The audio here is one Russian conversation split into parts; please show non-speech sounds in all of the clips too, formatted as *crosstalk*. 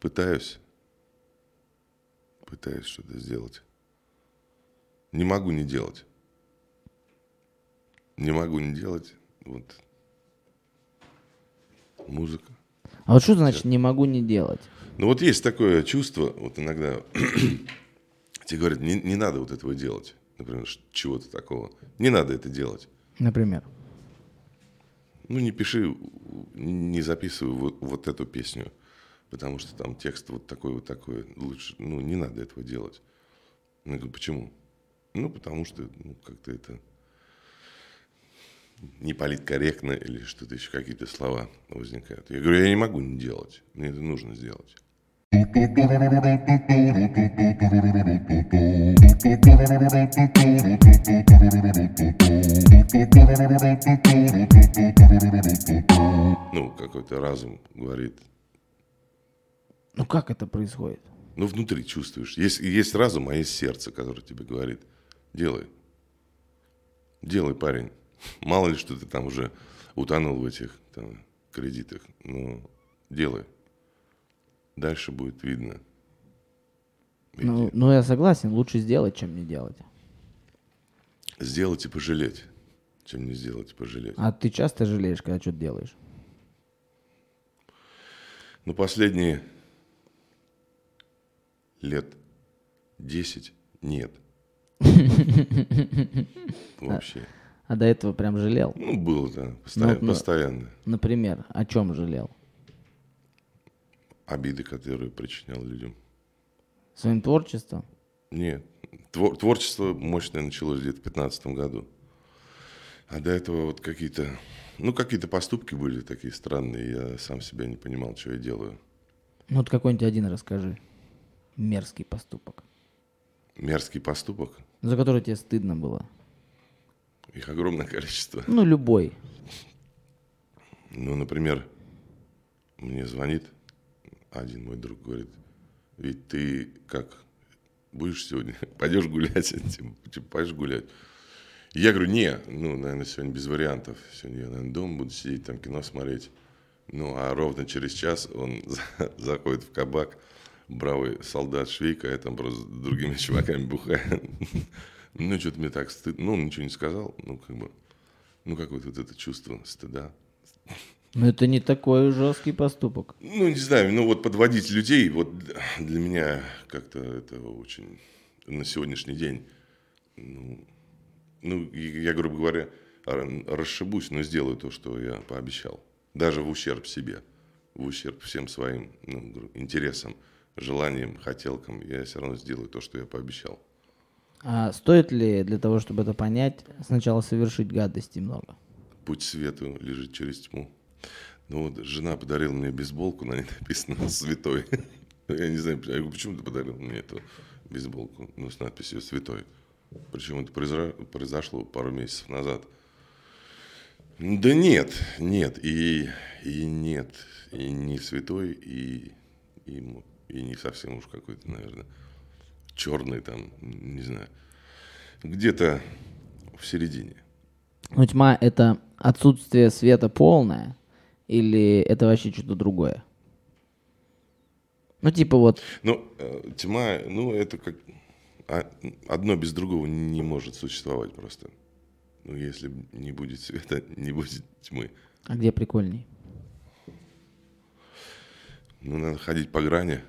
пытаюсь. Пытаюсь что-то сделать. Не могу не делать. Не могу не делать. Вот. Музыка. А вот что значит не могу не делать? Ну вот есть такое чувство, вот иногда *clears throat* тебе говорят, не, не надо вот этого делать. Например, чего-то такого. Не надо это делать. Например. Ну, не пиши, не записывай вот, вот эту песню, потому что там текст вот такой, вот такой. Лучше, ну, не надо этого делать. Я говорю, почему? Ну, потому что ну, как-то это не политкорректно или что-то еще, какие-то слова возникают. Я говорю, я не могу не делать. Мне это нужно сделать. Ну, какой-то разум говорит, Ну как это происходит? Ну, внутри чувствуешь. Есть, есть разум, а есть сердце, которое тебе говорит, делай. Делай, парень. *laughs* Мало ли, что ты там уже утонул в этих там, кредитах. Но делай. Дальше будет видно. Иди. Ну, ну, я согласен, лучше сделать, чем не делать. Сделать и пожалеть, чем не сделать и пожалеть. А ты часто жалеешь, когда что-то делаешь? Ну, последние лет 10 нет. *laughs* Вообще. А до этого прям жалел? Ну, было, да, постоянно. Ну, постоянно. Например, о чем жалел? Обиды, которые причинял людям. Своим творчеством? Нет. Твор- творчество мощное началось где-то в 15 году. А до этого вот какие-то, ну, какие-то поступки были такие странные. Я сам себя не понимал, что я делаю. Ну вот какой-нибудь один расскажи. Мерзкий поступок. Мерзкий поступок. За который тебе стыдно было. Их огромное количество. Ну, любой. Ну, например, мне звонит один мой друг, говорит, ведь ты как, будешь сегодня, *laughs* пойдешь гулять, *laughs* типа, типа, пойдешь гулять. Я говорю, не, ну, наверное, сегодня без вариантов. Сегодня я, наверное, дома буду сидеть, там кино смотреть. Ну, а ровно через час он *laughs* за- заходит в кабак, бравый солдат Швейка, я там просто с другими *laughs* чуваками бухаю. *laughs* Ну, что-то мне так стыдно. Ну, он ничего не сказал, ну, как бы, ну, какое-то вот это чувство стыда. Но это не такой жесткий поступок. Ну, не знаю, ну вот подводить людей, вот для меня как-то это очень на сегодняшний день, ну, ну, я, грубо говоря, расшибусь, но сделаю то, что я пообещал. Даже в ущерб себе, в ущерб всем своим ну, интересам, желаниям, хотелкам, я все равно сделаю то, что я пообещал. А стоит ли для того, чтобы это понять, сначала совершить гадости много? Путь свету лежит через тьму. Ну вот жена подарила мне бейсболку, на ней написано *laughs* «Святой». Я не знаю, почему ты подарил мне эту бейсболку, ну, с надписью «Святой». Причем это произошло пару месяцев назад. Да нет, нет, и, и нет, и не святой, и, и, и не совсем уж какой-то, наверное, черный там, не знаю, где-то в середине. Ну, тьма — это отсутствие света полное или это вообще что-то другое? Ну, типа вот, Ну, э, тьма, ну, это как... а, Одно без другого не может существовать просто. Ну, если не будет света, не будет тьмы. а где прикольней? Ну, надо ходить по грани.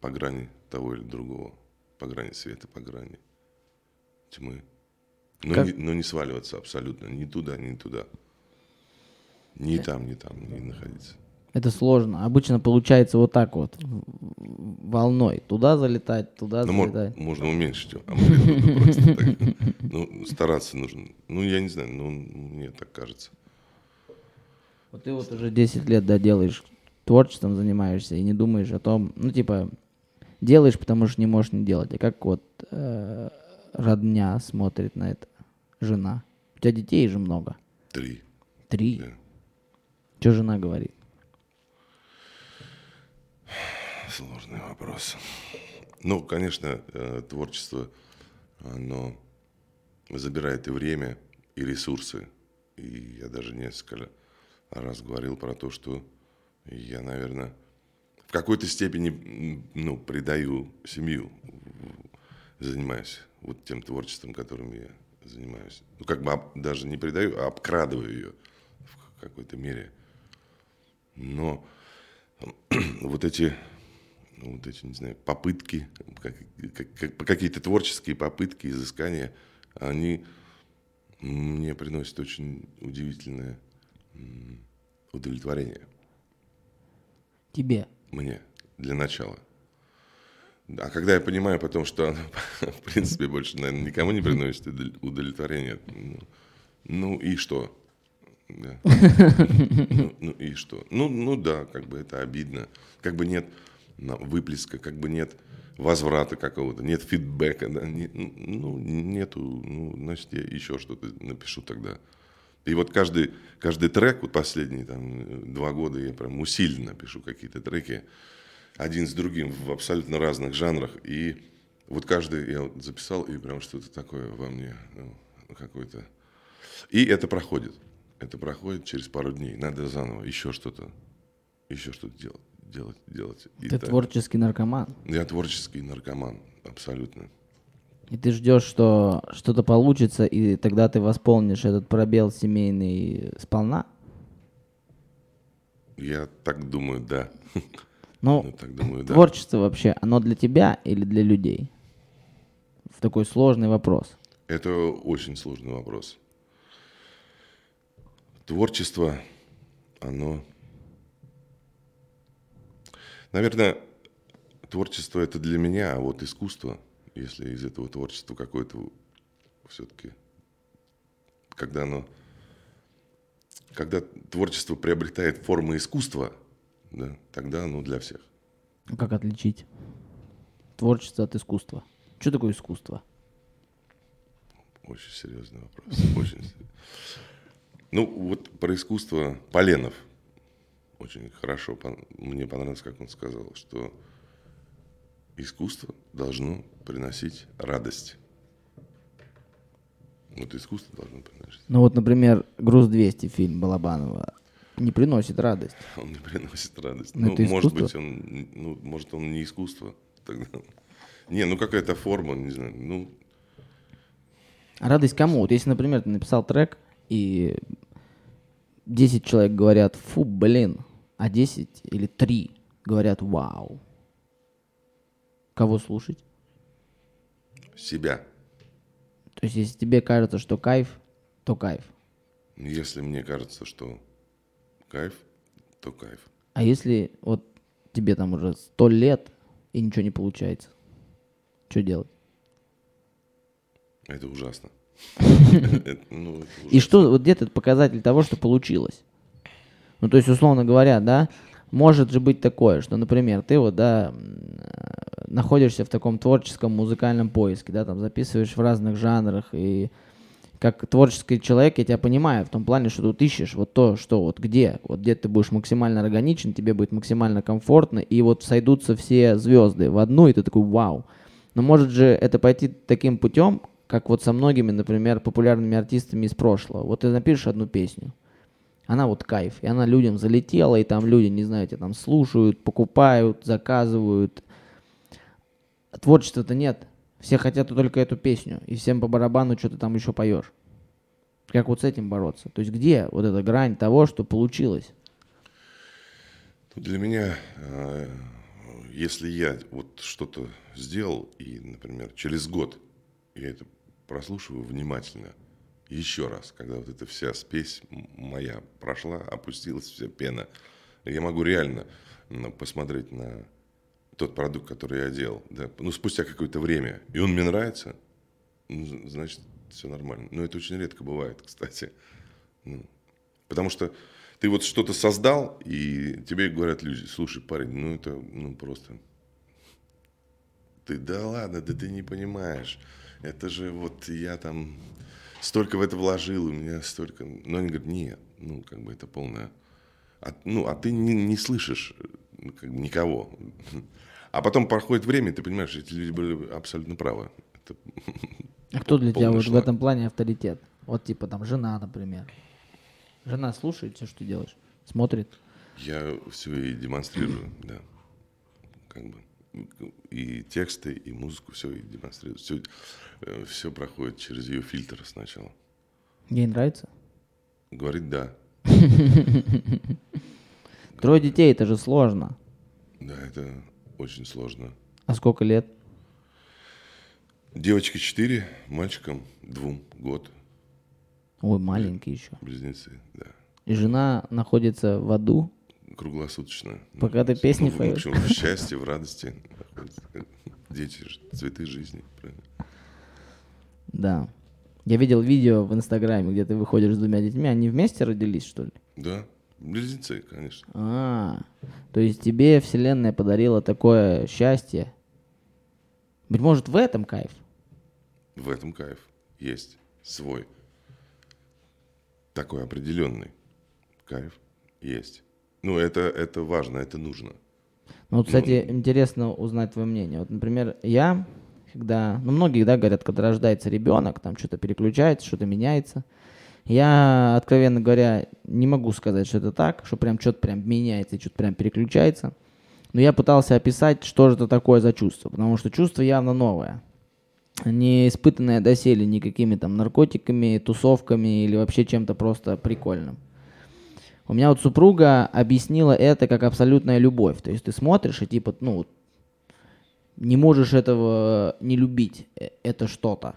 По грани того или другого. По грани света, по грани тьмы. Но, Как- не, но не сваливаться абсолютно. Ни туда, ни туда. Ни там, ни там не находиться. Это сложно. Обычно получается вот так вот, волной. Туда залетать, туда Ну, залетать. можно уменьшить. А просто так. Ну, стараться нужно. Ну, я не знаю, ну, мне так кажется. Вот ты вот уже 10 лет, да, делаешь, творчеством занимаешься и не думаешь о том, ну, типа, делаешь, потому что не можешь не делать. А как вот э, родня смотрит на это, жена? У тебя детей же много. Три. Три. Да. Что жена говорит? Сложный вопрос. Ну, конечно, э, творчество, оно забирает и время, и ресурсы. И я даже несколько раз говорил про то, что я, наверное, в какой-то степени, ну, предаю семью, занимаюсь вот тем творчеством, которым я занимаюсь. Ну, как бы даже не предаю, а обкрадываю ее в какой-то мере. Но *clears throat* вот эти, вот эти, не знаю, попытки, как- как- как- какие-то творческие попытки, изыскания, они мне приносят очень удивительное удовлетворение. Тебе. Мне, для начала. А когда я понимаю потом, что оно, *laughs* в принципе, больше, наверное, никому не приносит удовле- удовлетворения, ну, ну и что? Да. Ну, ну и что? Ну, ну да, как бы это обидно. Как бы нет выплеска, как бы нет возврата какого-то, нет фидбэка, да, не- ну, нету, ну, значит, я еще что-то напишу тогда. И вот каждый, каждый трек, вот последние там э, два года я прям усиленно пишу какие-то треки, один с другим в абсолютно разных жанрах. И вот каждый я вот записал, и прям что-то такое во мне ну, какое-то. И это проходит. Это проходит через пару дней. Надо заново еще что-то, еще что-то делать, делать, делать. И Ты так. творческий наркоман. Я творческий наркоман, абсолютно. И ты ждешь, что что-то получится, и тогда ты восполнишь этот пробел семейный сполна. Я так думаю, да. Ну, Я так думаю, да. творчество вообще, оно для тебя или для людей? В такой сложный вопрос. Это очень сложный вопрос. Творчество, оно... Наверное, творчество это для меня, а вот искусство, если из этого творчества какое-то все-таки, когда оно, когда творчество приобретает формы искусства, да, тогда оно для всех. Ну, Как отличить творчество от искусства? Что такое искусство? Очень серьезный вопрос. Очень. Ну, вот про искусство Поленов очень хорошо. Мне понравилось, как он сказал, что искусство должно приносить радость. Вот искусство должно приносить. Ну вот, например, «Груз-200» фильм Балабанова не приносит радость. Он не приносит радость. Но Ну, это может искусство? быть, он, ну, может, он не искусство. Тогда. *laughs* Не, ну какая-то форма, не знаю. Ну, А радость кому? Вот если, например, ты написал трек, и 10 человек говорят «фу, блин», а 10 или 3 говорят «вау». Кого слушать? себя. То есть, если тебе кажется, что кайф, то кайф. Если мне кажется, что кайф, то кайф. А если вот тебе там уже сто лет и ничего не получается, что делать? Это ужасно. *laughs* Ну, И что, вот где этот показатель того, что получилось? Ну, то есть, условно говоря, да, может же быть такое, что, например, ты вот, да, э, находишься в таком творческом музыкальном поиске, да, там записываешь в разных жанрах, и как творческий человек я тебя понимаю в том плане, что тут ищешь вот то, что вот где, вот где ты будешь максимально органичен, тебе будет максимально комфортно, и вот сойдутся все звезды в одну, и ты такой вау. Но может же это пойти таким путем, как вот со многими, например, популярными артистами из прошлого. Вот ты напишешь одну песню, она вот кайф, и она людям залетела, и там люди, не знаю, тебя там слушают, покупают, заказывают. Творчества-то нет. Все хотят только эту песню, и всем по барабану что ты там еще поешь. Как вот с этим бороться? То есть где вот эта грань того, что получилось? Для меня, э, если я вот что-то сделал, и, например, через год я это прослушиваю внимательно, еще раз, когда вот эта вся спесь моя прошла, опустилась вся пена, я могу реально ну, посмотреть на тот продукт, который я делал, да, ну, спустя какое-то время, и он мне нравится, ну, значит, все нормально. Но это очень редко бывает, *laughs* кстати. Ну, потому что ты вот что-то создал, и тебе говорят люди, слушай, парень, ну это ну просто... Ты, да ладно, да ты не понимаешь. Это же вот я там столько в это вложил, у меня столько... Но они говорят, нет, ну как бы это полная... А, ну, а ты не, не слышишь э, как бы никого. А потом проходит время, и ты понимаешь, эти люди были абсолютно правы. Это А кто для тебя вот в этом плане авторитет? Вот типа там жена, например. Жена слушает все, что ты делаешь? Смотрит? Я все и демонстрирую, да. как бы. И тексты, и музыку, все и демонстрирует. Все, все проходит через ее фильтр сначала. Ей нравится? Говорит, да. *laughs* Трое детей, это же сложно. Да, это очень сложно. А сколько лет? Девочке 4, мальчикам двум год. Ой, маленький еще. Близнецы, да. И жена находится в аду? Круглосуточно. Пока ты песни ну, поешь? В общем, в *laughs* счастье, в радости. *laughs* Дети, цветы жизни. Правильно? Да. Я видел видео в Инстаграме, где ты выходишь с двумя детьми. Они вместе родились, что ли? Да, близнецы, конечно. А, то есть тебе Вселенная подарила такое счастье. Быть может, в этом кайф? В этом кайф есть свой. Такой определенный кайф есть. Ну, это, это важно, это нужно. Ну, вот, кстати, ну, интересно узнать твое мнение. Вот, например, я, когда, ну, многие, да, говорят, когда рождается ребенок, там что-то переключается, что-то меняется. Я, откровенно говоря, не могу сказать, что это так, что прям что-то прям меняется что-то прям переключается. Но я пытался описать, что же это такое за чувство, потому что чувство явно новое. Не испытанное доселе никакими там наркотиками, тусовками или вообще чем-то просто прикольным. У меня вот супруга объяснила это как абсолютная любовь. То есть ты смотришь и типа, ну, не можешь этого не любить, э, это что-то.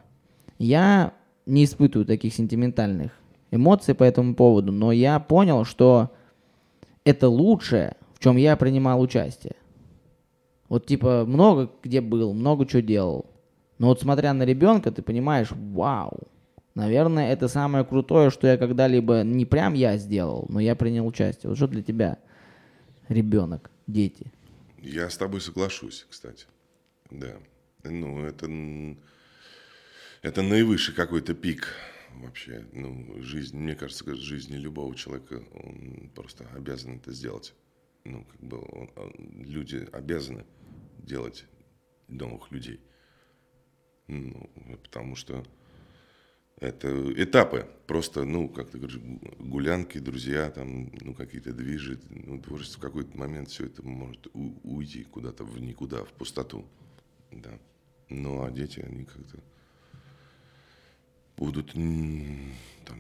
Я не испытываю таких сентиментальных эмоций по этому поводу, но я понял, что это лучшее, в чем я принимал участие. Вот типа много где был, много чего делал. Но вот смотря на ребенка, ты понимаешь, вау, наверное, это самое крутое, что я когда-либо не прям я сделал, но я принял участие. Вот что для тебя ребенок, дети? Я с тобой соглашусь, кстати. Да. Ну, это, это наивысший какой-то пик вообще. Ну, жизнь, мне кажется, жизни любого человека, он просто обязан это сделать. Ну, как бы он, люди обязаны делать новых людей. Ну, потому что это этапы. Просто, ну, как ты говоришь, гулянки, друзья, там, ну, какие-то движи. Ну, творчество в какой-то момент все это может уйти куда-то в никуда, в пустоту. Да. Ну, а дети, они как-то будут там,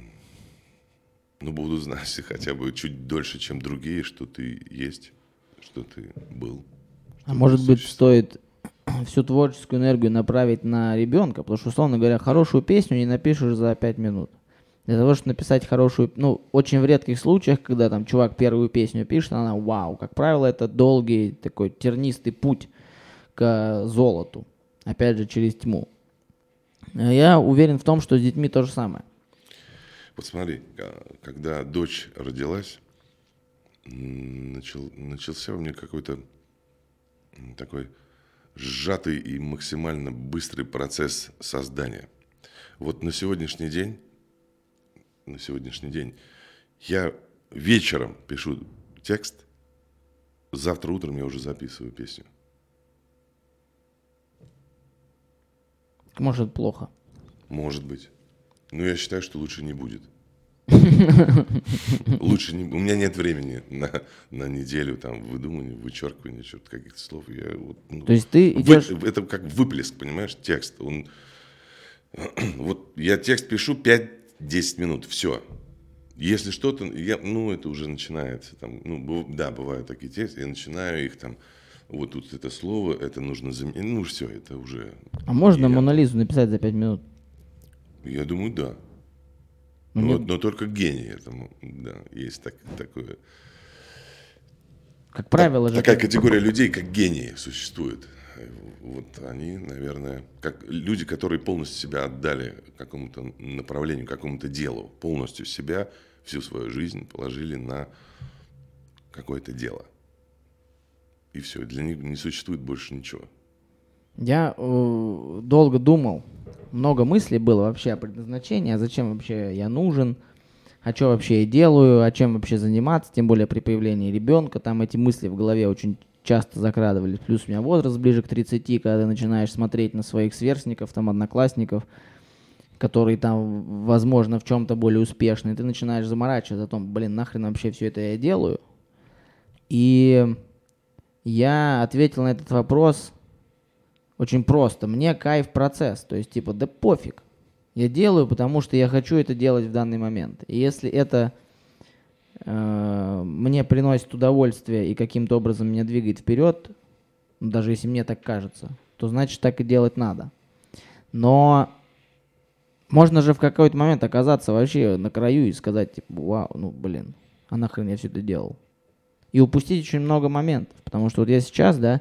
ну, будут знать *laughs* хотя бы чуть дольше, чем другие, что ты есть, что ты был. А может быть, стоит всю творческую энергию направить на ребенка, потому что, условно говоря, хорошую песню не напишешь за пять минут. Для того, чтобы написать хорошую, ну, очень в редких случаях, когда там чувак первую песню пишет, она вау. Как правило, это долгий такой тернистый путь к золоту. Опять же, через тьму. Я уверен в том, что с детьми то же самое. Вот смотри, когда дочь родилась, начал, начался у меня какой-то такой сжатый и максимально быстрый процесс создания. Вот на сегодняшний день, на сегодняшний день я вечером пишу текст, завтра утром я уже записываю песню. Может, плохо. Может быть. Но я считаю, что лучше не будет. Лучше не... У меня нет времени на, на неделю там выдумывания, вычеркивания черт каких-то слов. Я, вот, ну, То есть ты идешь... Вы, это как выплеск, понимаешь, текст. Он... *clears throat* Вот я текст пишу 5-10 минут, все. Если что-то, я, ну, это уже начинается. Там, ну, да, бывают такие тексты, я начинаю их там, вот тут это слово, это нужно заменить. Ну, все, это уже... А можно я... Монолизу написать за 5 минут? Я думаю, да. Ну, вот, но только гений этому, да, есть так, такое. Как правило так, же. Такая категория людей, как гении, существует. Вот они, наверное, как люди, которые полностью себя отдали какому-то направлению, какому-то делу, полностью себя, всю свою жизнь положили на какое-то дело. И все, для них не существует больше ничего. Я э, долго думал, много мыслей было вообще о предназначении, а зачем вообще я нужен, а что вообще я делаю, а чем вообще заниматься, тем более при появлении ребенка, там эти мысли в голове очень часто закрадывались. Плюс у меня возраст ближе к 30, когда ты начинаешь смотреть на своих сверстников, там, одноклассников, которые там, возможно, в чем-то более успешны, ты начинаешь заморачиваться о том, блин, нахрен вообще все это я делаю. И Я ответил на этот вопрос очень просто. Мне кайф процесс. То есть, типа, да пофиг. Я делаю, потому что я хочу это делать в данный момент. И если это э, мне приносит удовольствие и каким-то образом меня двигает вперед, ну, даже если мне так кажется, то значит так и делать надо. Но можно же в какой-то момент оказаться вообще на краю и сказать, типа, вау, ну блин, а нахрен я все это делал? И упустить очень много моментов. Потому что вот я сейчас, да,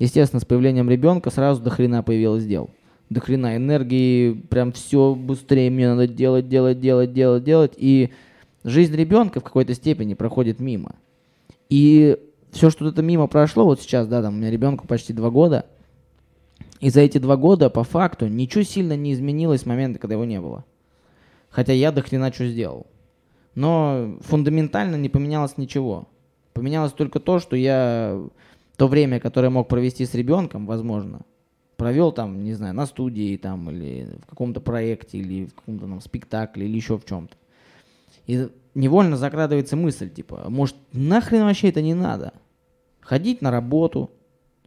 естественно, с появлением ребенка сразу до хрена появилось дел. До хрена энергии, прям все быстрее мне надо делать, делать, делать, делать, делать. И жизнь ребенка в какой-то степени проходит мимо. И все, что это мимо прошло, вот сейчас, да, там у меня ребенку почти два года, и за эти два года, по факту, ничего сильно не изменилось с момента, когда его не было. Хотя я до хрена что сделал. Но фундаментально не поменялось ничего. Поменялось только то, что я то время, которое мог провести с ребенком, возможно, провел там, не знаю, на студии там, или в каком-то проекте, или в каком-то там спектакле, или еще в чем-то. И невольно закрадывается мысль, типа, может, нахрен вообще это не надо? Ходить на работу,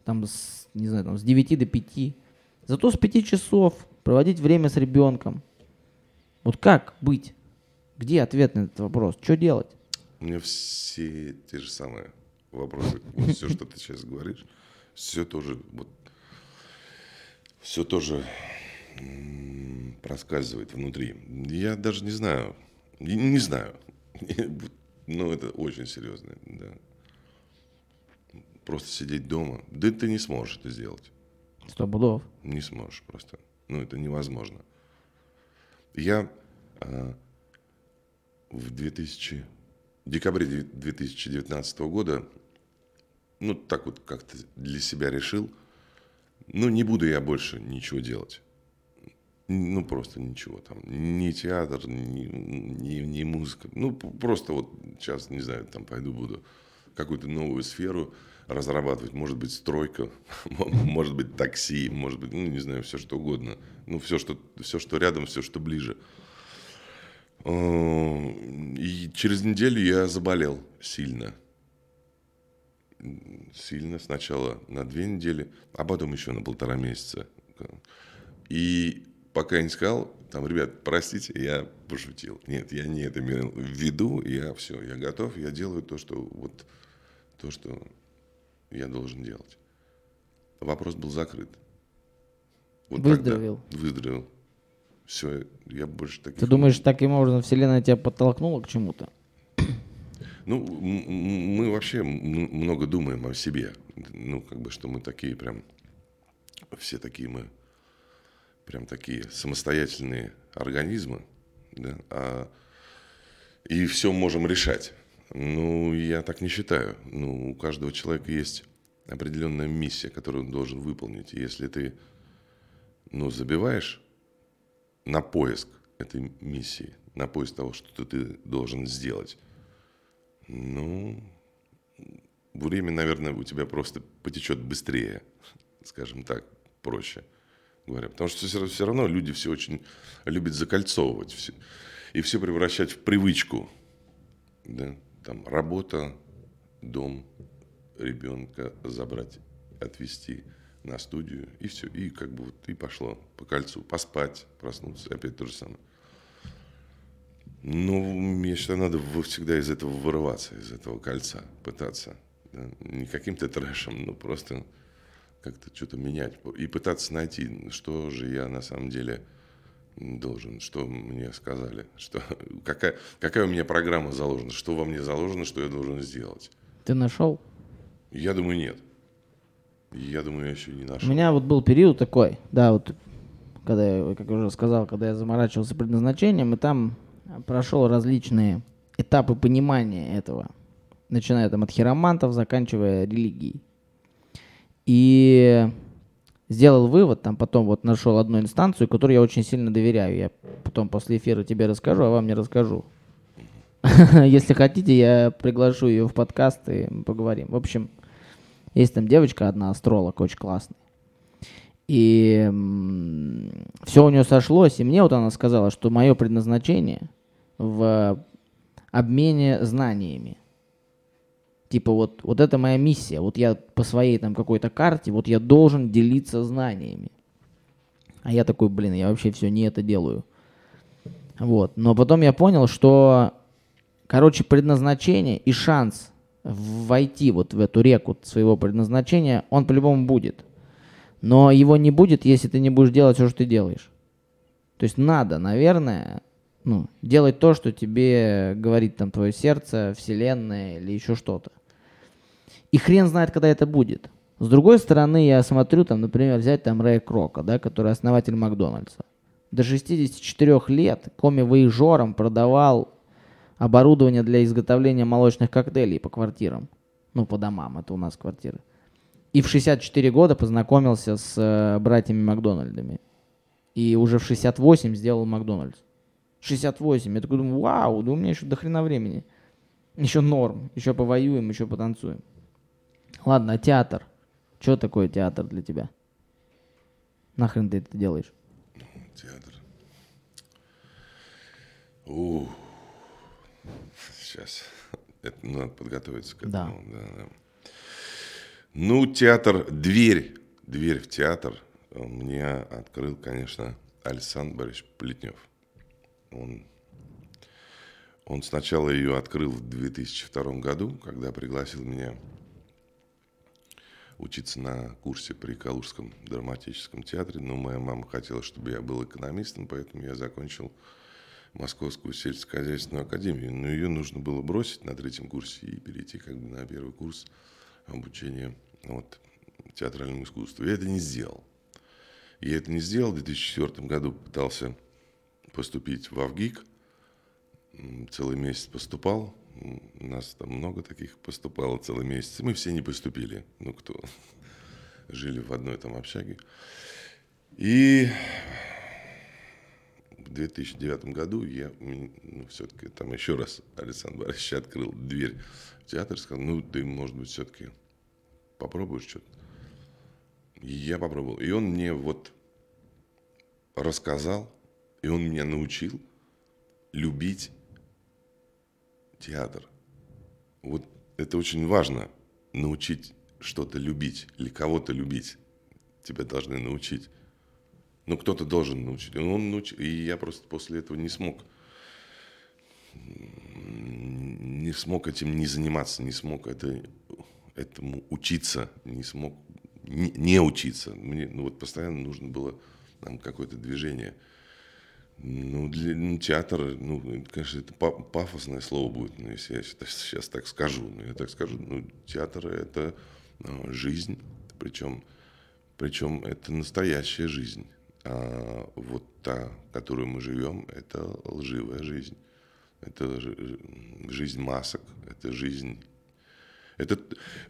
там, с, не знаю, там, с 9 до 5, зато с 5 часов проводить время с ребенком. Вот как быть? Где ответ на этот вопрос? Что делать? У меня все те же самые вопросы. *laughs* Вот все, что ты сейчас говоришь, все тоже вот все тоже проскальзывает внутри. Я даже не знаю, не, не знаю, *laughs* но это очень серьезно, да. Просто сидеть дома, да ты не сможешь это сделать. Сто пудов. Не сможешь просто. Ну, это невозможно. Я а, в 2000, декабре 2019 года, ну, так вот как-то для себя решил, ну, не буду я больше ничего делать. Ну, просто ничего там. Ни театр, ни, ни, ни музыка. Ну, просто вот сейчас, не знаю, там пойду буду какую-то новую сферу разрабатывать. Может быть, стройка, *laughs* может быть, такси, может быть, ну, не знаю, все что угодно. Ну, все, что, все, что рядом, все, что ближе. И через неделю я заболел сильно. Сильно. Сначала на две недели, а потом еще на полтора месяца. И пока я не сказал, там, ребят, простите, я пошутил. Нет, я не это имел в виду, я все, я готов, я делаю то, что вот то, что я должен делать. Вопрос был закрыт. Вот выздоровел. Тогда выздоровел. Все, я больше таких... Ты думаешь, таким образом Вселенная тебя подтолкнула к чему-то? Ну, мы вообще много думаем о себе. Ну, как бы, что мы такие прям... Все такие мы прям такие самостоятельные организмы, да, а, и все можем решать. Ну, я так не считаю. Ну, у каждого человека есть определенная миссия, которую он должен выполнить. И если ты, ну, забиваешь на поиск этой миссии, на поиск того, что ты должен сделать, ну, время, наверное, у тебя просто потечет быстрее, скажем так, проще говоря. Потому что все, все равно люди все очень любят закольцовывать все, и все превращать в привычку. Да? Там работа, дом, ребенка забрать, отвезти на студию, и все. И как бы вот и пошло по кольцу. Поспать, проснуться, опять то же самое. Ну, я считаю, надо всегда из этого вырываться, из этого кольца, пытаться. Да? Не каким-то трэшем, но просто как-то что-то менять и пытаться найти, что же я на самом деле должен, что мне сказали, что, *laughs* какая, какая у меня программа заложена, что во мне заложено, что я должен сделать. Ты нашел? Я думаю, нет. Я думаю, я еще не нашел. У меня вот был период такой, да, вот, когда я, как я уже сказал, когда я заморачивался предназначением, и там прошел различные этапы понимания этого, начиная там от хиромантов, заканчивая религией. И сделал вывод, там потом вот нашел одну инстанцию, которой я очень сильно доверяю. Я потом после эфира тебе расскажу, а вам не расскажу. *laughs* Если хотите, я приглашу ее в подкаст и поговорим. В общем, есть там девочка одна, астролог, очень классная. И все у нее сошлось, и мне вот она сказала, что мое предназначение в обмене знаниями. Типа вот, вот это моя миссия. Вот я по своей там какой-то карте, вот я должен делиться знаниями. А я такой, блин, я вообще все не это делаю. Вот. Но потом я понял, что, короче, предназначение и шанс войти вот в эту реку своего предназначения, он по-любому будет. Но его не будет, если ты не будешь делать все, что ты делаешь. То есть надо, наверное, ну, делать то, что тебе говорит там твое сердце, вселенная или еще что-то. И хрен знает, когда это будет. С другой стороны, я смотрю, там, например, взять там Рэя Крока, да, который основатель Макдональдса. До 64 лет Коми Воежором продавал оборудование для изготовления молочных коктейлей по квартирам. Ну, по домам, это у нас квартиры. И в 64 года познакомился с э, братьями Макдональдами. И уже в 68 сделал Макдональдс. 68. Я такой думаю, вау, да у меня еще до хрена времени. Еще норм. Еще повоюем, еще потанцуем. Ладно, а театр? Что такое театр для тебя? Нахрен ты это делаешь? Театр. У, сейчас. Это надо подготовиться к этому. Да. Да, да. Ну, театр, дверь, дверь в театр мне открыл, конечно, Александр Борисович Плетнев. Он, он сначала ее открыл в 2002 году, когда пригласил меня учиться на курсе при Калужском драматическом театре. Но моя мама хотела, чтобы я был экономистом, поэтому я закончил Московскую сельскохозяйственную академию. Но ее нужно было бросить на третьем курсе и перейти как бы на первый курс обучения вот, театральному искусству. Я это не сделал. Я это не сделал. В 2004 году пытался поступить в Авгик. Целый месяц поступал. У нас там много таких поступало целый месяц. Мы все не поступили. Ну, кто *laughs* жили в одной там общаге. И 2009 году я ну, все-таки там еще раз Александр Борисович открыл дверь в театр и сказал, ну, ты, может быть, все-таки попробуешь что-то. Я попробовал. И он мне вот рассказал, и он меня научил любить театр. Вот это очень важно, научить что-то любить или кого-то любить. Тебя должны научить. Ну, кто-то должен научить. Он науч... И я просто после этого не смог не смог этим не заниматься, не смог это, этому учиться, не смог не, не учиться. Мне ну, вот постоянно нужно было там какое-то движение. Ну, для ну, театр, ну, конечно, это пафосное слово будет, но если я сейчас так скажу, ну, я так скажу, ну, театр это ну, жизнь, причем, причем это настоящая жизнь. А вот та, которую мы живем, это лживая жизнь. Это жизнь масок, это жизнь... Это...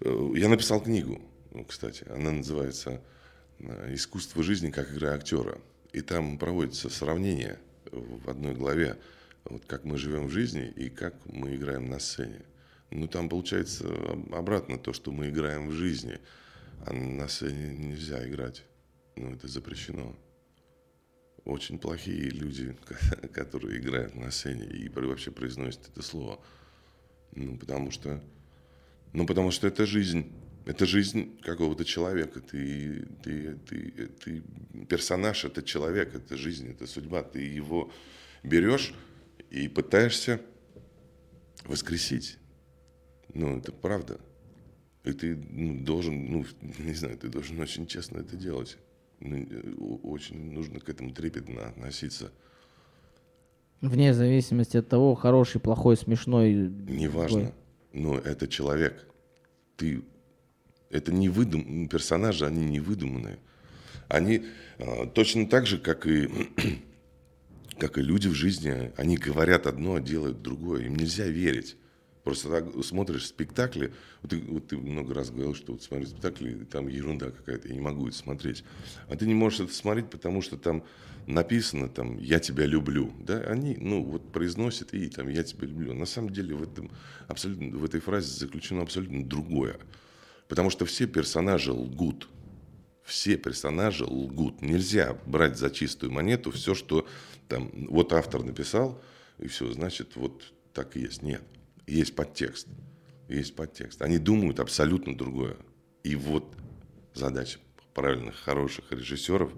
Э, я написал книгу, кстати, она называется э, «Искусство жизни как игра актера». И там проводится сравнение в одной главе, вот как мы живем в жизни и как мы играем на сцене. Ну, там получается обратно то, что мы играем в жизни, а на сцене нельзя играть. Ну, это запрещено. Очень плохие люди, *laughs* которые играют на сцене и вообще произносят это слово. Ну, потому что, ну, потому что это жизнь. Это жизнь какого-то человека. Ты, ты, ты, ты персонаж, это человек, это жизнь, это судьба. Ты его берешь и пытаешься воскресить. Ну, это правда. И ты ну, должен, ну, *laughs* не знаю, ты должен очень честно это делать. Ну, очень нужно к этому трепетно относиться. Вне зависимости от того, хороший, плохой, смешной. Неважно. Но это человек. Ты это не выдум... персонажи, они не выдуманные. Они э, точно так же, как и, *clears throat* как и люди в жизни, они говорят одно, а делают другое. Им нельзя верить. Просто так смотришь спектакли, вот ты, вот ты много раз говорил, что вот смотришь спектакли, там ерунда какая-то, я не могу это смотреть. А ты не можешь это смотреть, потому что там написано там «я тебя люблю». Да? Они, ну, вот произносят и там «я тебя люблю». На самом деле в, этом, абсолютно, в этой фразе заключено абсолютно другое. Потому что все персонажи лгут. Все персонажи лгут. Нельзя брать за чистую монету все, что там вот автор написал, и все, значит, вот так и есть. Нет. Есть подтекст. есть подтекст. Они думают абсолютно другое. И вот задача правильных, хороших режиссеров,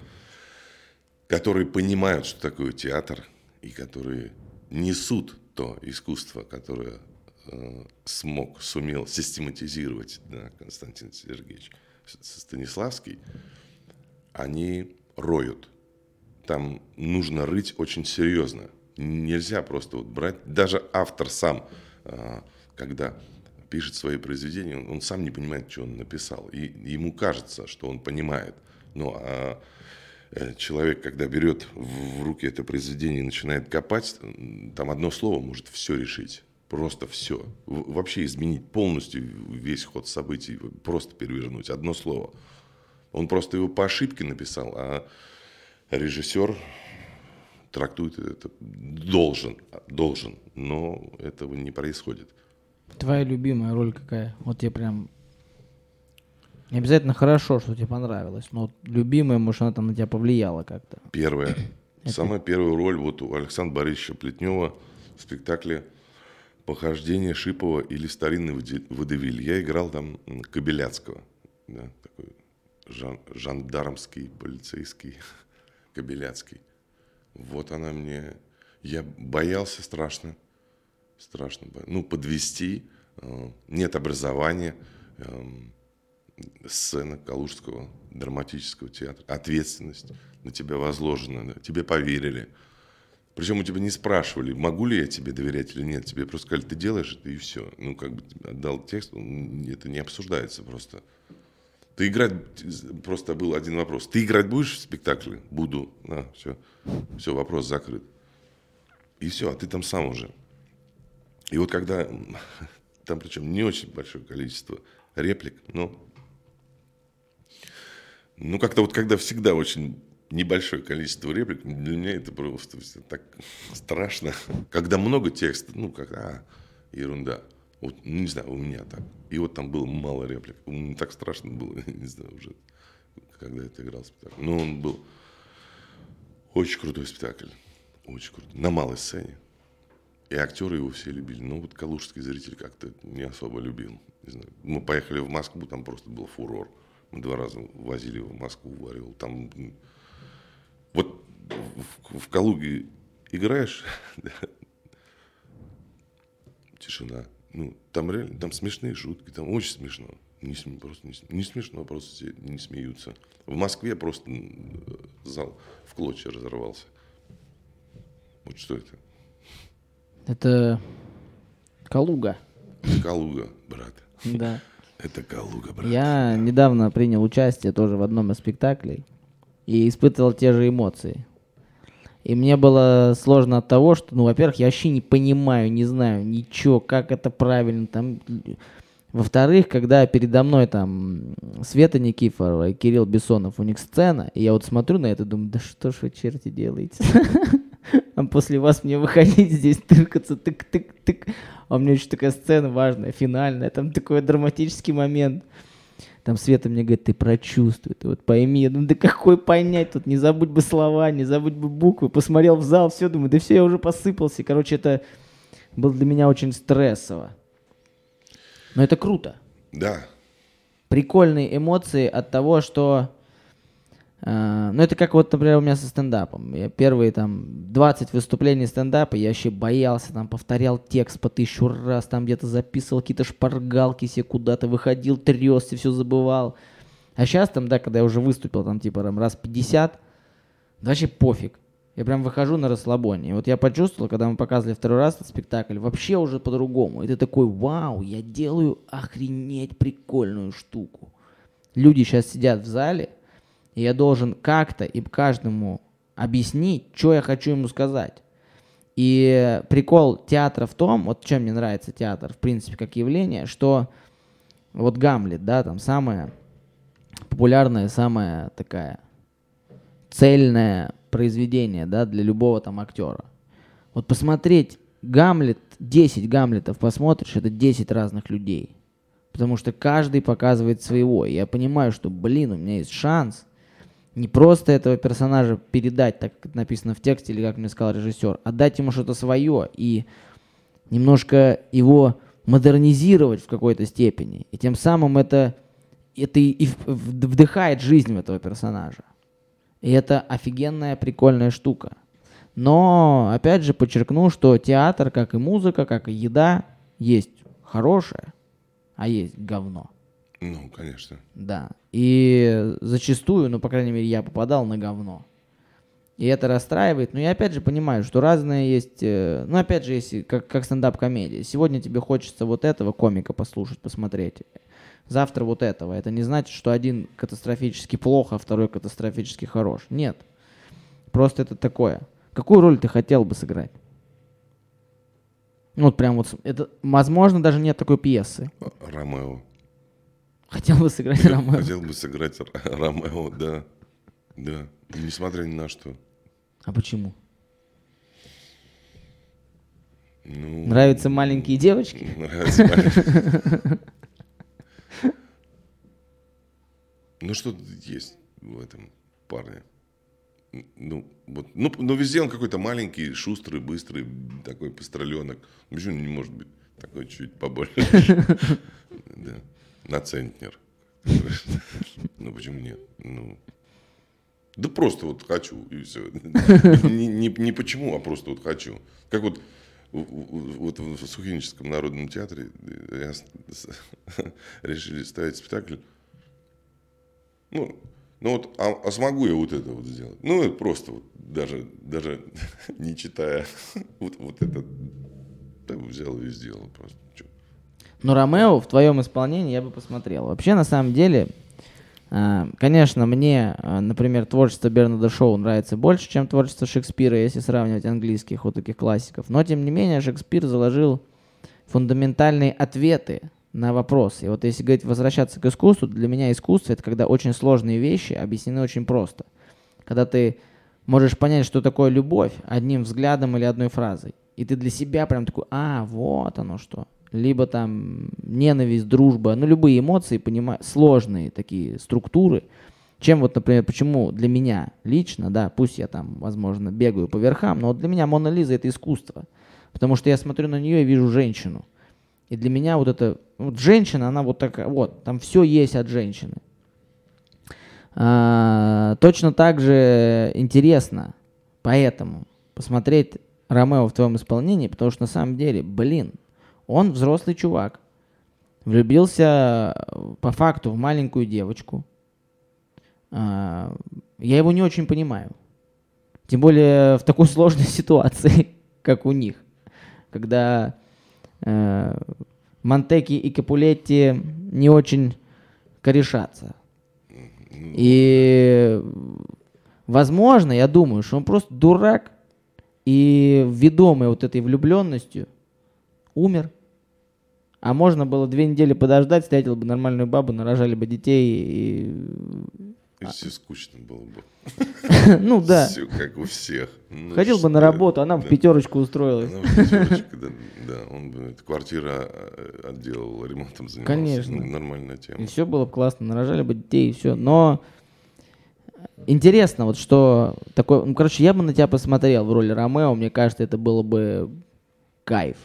которые понимают, что такое театр, и которые несут то искусство, которое э, смог, сумел систематизировать да, Константин Сергеевич Станиславский, они роют. Там нужно рыть очень серьезно. Нельзя просто вот брать. Даже автор сам, когда пишет свои произведения, он, он сам не понимает, что он написал. И ему кажется, что он понимает. Ну, а э, человек, когда берет в руки это произведение и начинает копать, там одно слово может все решить. Просто все. Вообще изменить полностью весь ход событий, просто перевернуть. Одно слово. Он просто его по ошибке написал, а режиссер трактует это должен, должен, но этого не происходит. Твоя любимая роль какая? Вот тебе прям не обязательно хорошо, что тебе понравилось, но вот любимая, может, она там на тебя повлияла как-то. Первая. Самая первая роль вот у Александра Борисовича Плетнева в спектакле «Похождение Шипова» или «Старинный водевиль». Я играл там Кобеляцкого, да, такой жан, жандармский, полицейский *laughs* Кобеляцкий. Вот она мне... Я боялся страшно страшно. Ну, подвести, э, нет образования, эм, сцена Калужского драматического театра, ответственность на тебя возложена, тебе поверили. Причем у тебя не спрашивали, могу ли я тебе доверять или нет. Тебе просто сказали, ты делаешь это и все. Ну, как бы отдал текст, это не обсуждается просто. Ты играть, просто был один вопрос. Ты играть будешь в спектакле? Буду. Да, все. Все, вопрос закрыт. И все, а ты там сам уже. И вот когда, *laughs* там причем не очень большое количество реплик, но ну, как-то вот когда всегда очень небольшое количество реплик, для меня это просто так *laughs* страшно. Когда много текста, ну, как, а, ерунда. Вот, ну, не знаю, у меня так. И вот там было мало реплик. Мне так страшно было, *laughs* не знаю, уже, когда это играл спектакль. Но он был очень крутой спектакль. Очень крутой. На малой сцене. И актеры его все любили. Ну, вот калужский зритель как-то не особо любил. Не знаю. Мы поехали в Москву, там просто был фурор. Мы два раза возили его в Москву, варил. Там вот в, в Калуге играешь, *laughs* тишина. Ну, там реально, там смешные шутки, там очень смешно. Не, сме, просто не, не смешно, просто все не смеются. В Москве просто зал в клочья разорвался. Вот что это? Это Калуга. Калуга, брат. Да. Это Калуга, брат. Я да. недавно принял участие тоже в одном из спектаклей и испытывал те же эмоции. И мне было сложно от того, что, ну, во-первых, я вообще не понимаю, не знаю ничего, как это правильно там. Во-вторых, когда передо мной там Света Никифорова и Кирилл Бессонов, у них сцена, и я вот смотрю на это думаю, да что ж вы, черти, делаете? *laughs* а после вас мне выходить здесь, тыркаться, тык-тык-тык. А у меня еще такая сцена важная, финальная, там такой драматический момент. Там Света мне говорит, ты прочувствуй, ты вот пойми. Я думаю, да какой понять тут, не забудь бы слова, не забудь бы буквы. Посмотрел в зал, все, думаю, да все, я уже посыпался. Короче, это было для меня очень стрессово. Но это круто. Да. Прикольные эмоции от того, что ну, это как вот, например, у меня со стендапом. Я первые там 20 выступлений стендапа, я вообще боялся, там повторял текст по тысячу раз, там где-то записывал какие-то шпаргалки себе куда-то, выходил, трясся, все забывал. А сейчас там, да, когда я уже выступил там типа там, раз 50, да вообще пофиг. Я прям выхожу на расслабоне. И вот я почувствовал, когда мы показывали второй раз этот спектакль, вообще уже по-другому. И ты такой, вау, я делаю охренеть прикольную штуку. Люди сейчас сидят в зале, и я должен как-то и каждому объяснить, что я хочу ему сказать. И прикол театра в том, вот чем мне нравится театр, в принципе, как явление, что вот Гамлет, да, там самая популярная, самая такая цельное произведение, да, для любого там актера. Вот посмотреть Гамлет, 10 Гамлетов посмотришь, это 10 разных людей. Потому что каждый показывает своего. И я понимаю, что, блин, у меня есть шанс не просто этого персонажа передать, так как написано в тексте, или как мне сказал режиссер, а дать ему что-то свое и немножко его модернизировать в какой-то степени. И тем самым это, это и вдыхает жизнь в этого персонажа. И это офигенная, прикольная штука. Но, опять же, подчеркну, что театр, как и музыка, как и еда, есть хорошее, а есть говно. Ну, конечно. Да. И зачастую, ну, по крайней мере, я попадал на говно. И это расстраивает. Но я опять же понимаю, что разные есть... Э, ну, опять же, если как, как стендап-комедия. Сегодня тебе хочется вот этого комика послушать, посмотреть. Завтра вот этого. Это не значит, что один катастрофически плохо, а второй катастрофически хорош. Нет. Просто это такое. Какую роль ты хотел бы сыграть? Ну, вот прям вот... Это, возможно, даже нет такой пьесы. Ромео. Хотел бы сыграть *laughs* Ромео. Хотел бы сыграть Ромео, да. Да. Несмотря ни на что. А почему? Ну, Нравятся маленькие девочки? *laughs* Нравятся маленькие. Ну, что есть в этом парне. Ну, вот, ну, но везде он какой-то маленький, шустрый, быстрый, такой построленок. Почему не может быть такой чуть побольше? *laughs* Да. На центнер. *laughs* Ну, почему нет? Ну, да просто вот хочу, и все. Не, не, не почему, а просто вот хочу. Как вот, вот в Сухиническом народном театре *laughs* решили ставить спектакль. Ну, ну вот, а, а смогу я вот это вот сделать? Ну, просто вот, даже, даже *laughs* не читая, вот, вот это, так взял и сделал просто. Ну, Ромео в твоем исполнении я бы посмотрел. Вообще, на самом деле, а, конечно, мне, а, например, творчество Бернарда Шоу нравится больше, чем творчество Шекспира, если сравнивать английских вот таких классиков. Но, тем не менее, Шекспир заложил фундаментальные ответы на вопросы. И вот если говорить, возвращаться к искусству, для меня искусство — это когда очень сложные вещи объяснены очень просто. Когда ты можешь понять, что такое любовь одним взглядом или одной фразой. И ты для себя прям такой, а, вот оно что либо там ненависть, дружба, ну любые эмоции, понимаю, сложные такие структуры, чем вот, например, почему для меня лично, да, пусть я там, возможно, бегаю по верхам, но вот для меня Мона Лиза это искусство, потому что я смотрю на нее и вижу женщину. И для меня вот эта вот женщина, она вот такая, вот, там все есть от женщины. А, точно так же интересно, поэтому посмотреть Ромео в твоем исполнении, потому что на самом деле, блин, он взрослый чувак. Влюбился э, по факту в маленькую девочку. А, я его не очень понимаю. Тем более в такой *laughs* сложной ситуации, как у них. Когда э, Монтеки и Капулетти не очень корешатся. И, возможно, я думаю, что он просто дурак и ведомый вот этой влюбленностью умер. А можно было две недели подождать, встретил бы нормальную бабу, нарожали бы детей и... И все скучно было бы. *laughs* Ну да. Все как у всех. Ну, Ходил бы на работу, она в пятерочку устроилась. Она в пятерочку, да, да. Он бы квартира э, отделал, ремонтом занимался. Конечно. Ну, нормальная тема. И все было бы классно, нарожали бы детей, и все. Но интересно, вот что такое... Ну, короче, я бы на тебя посмотрел в роли Ромео, мне кажется, это было бы кайф.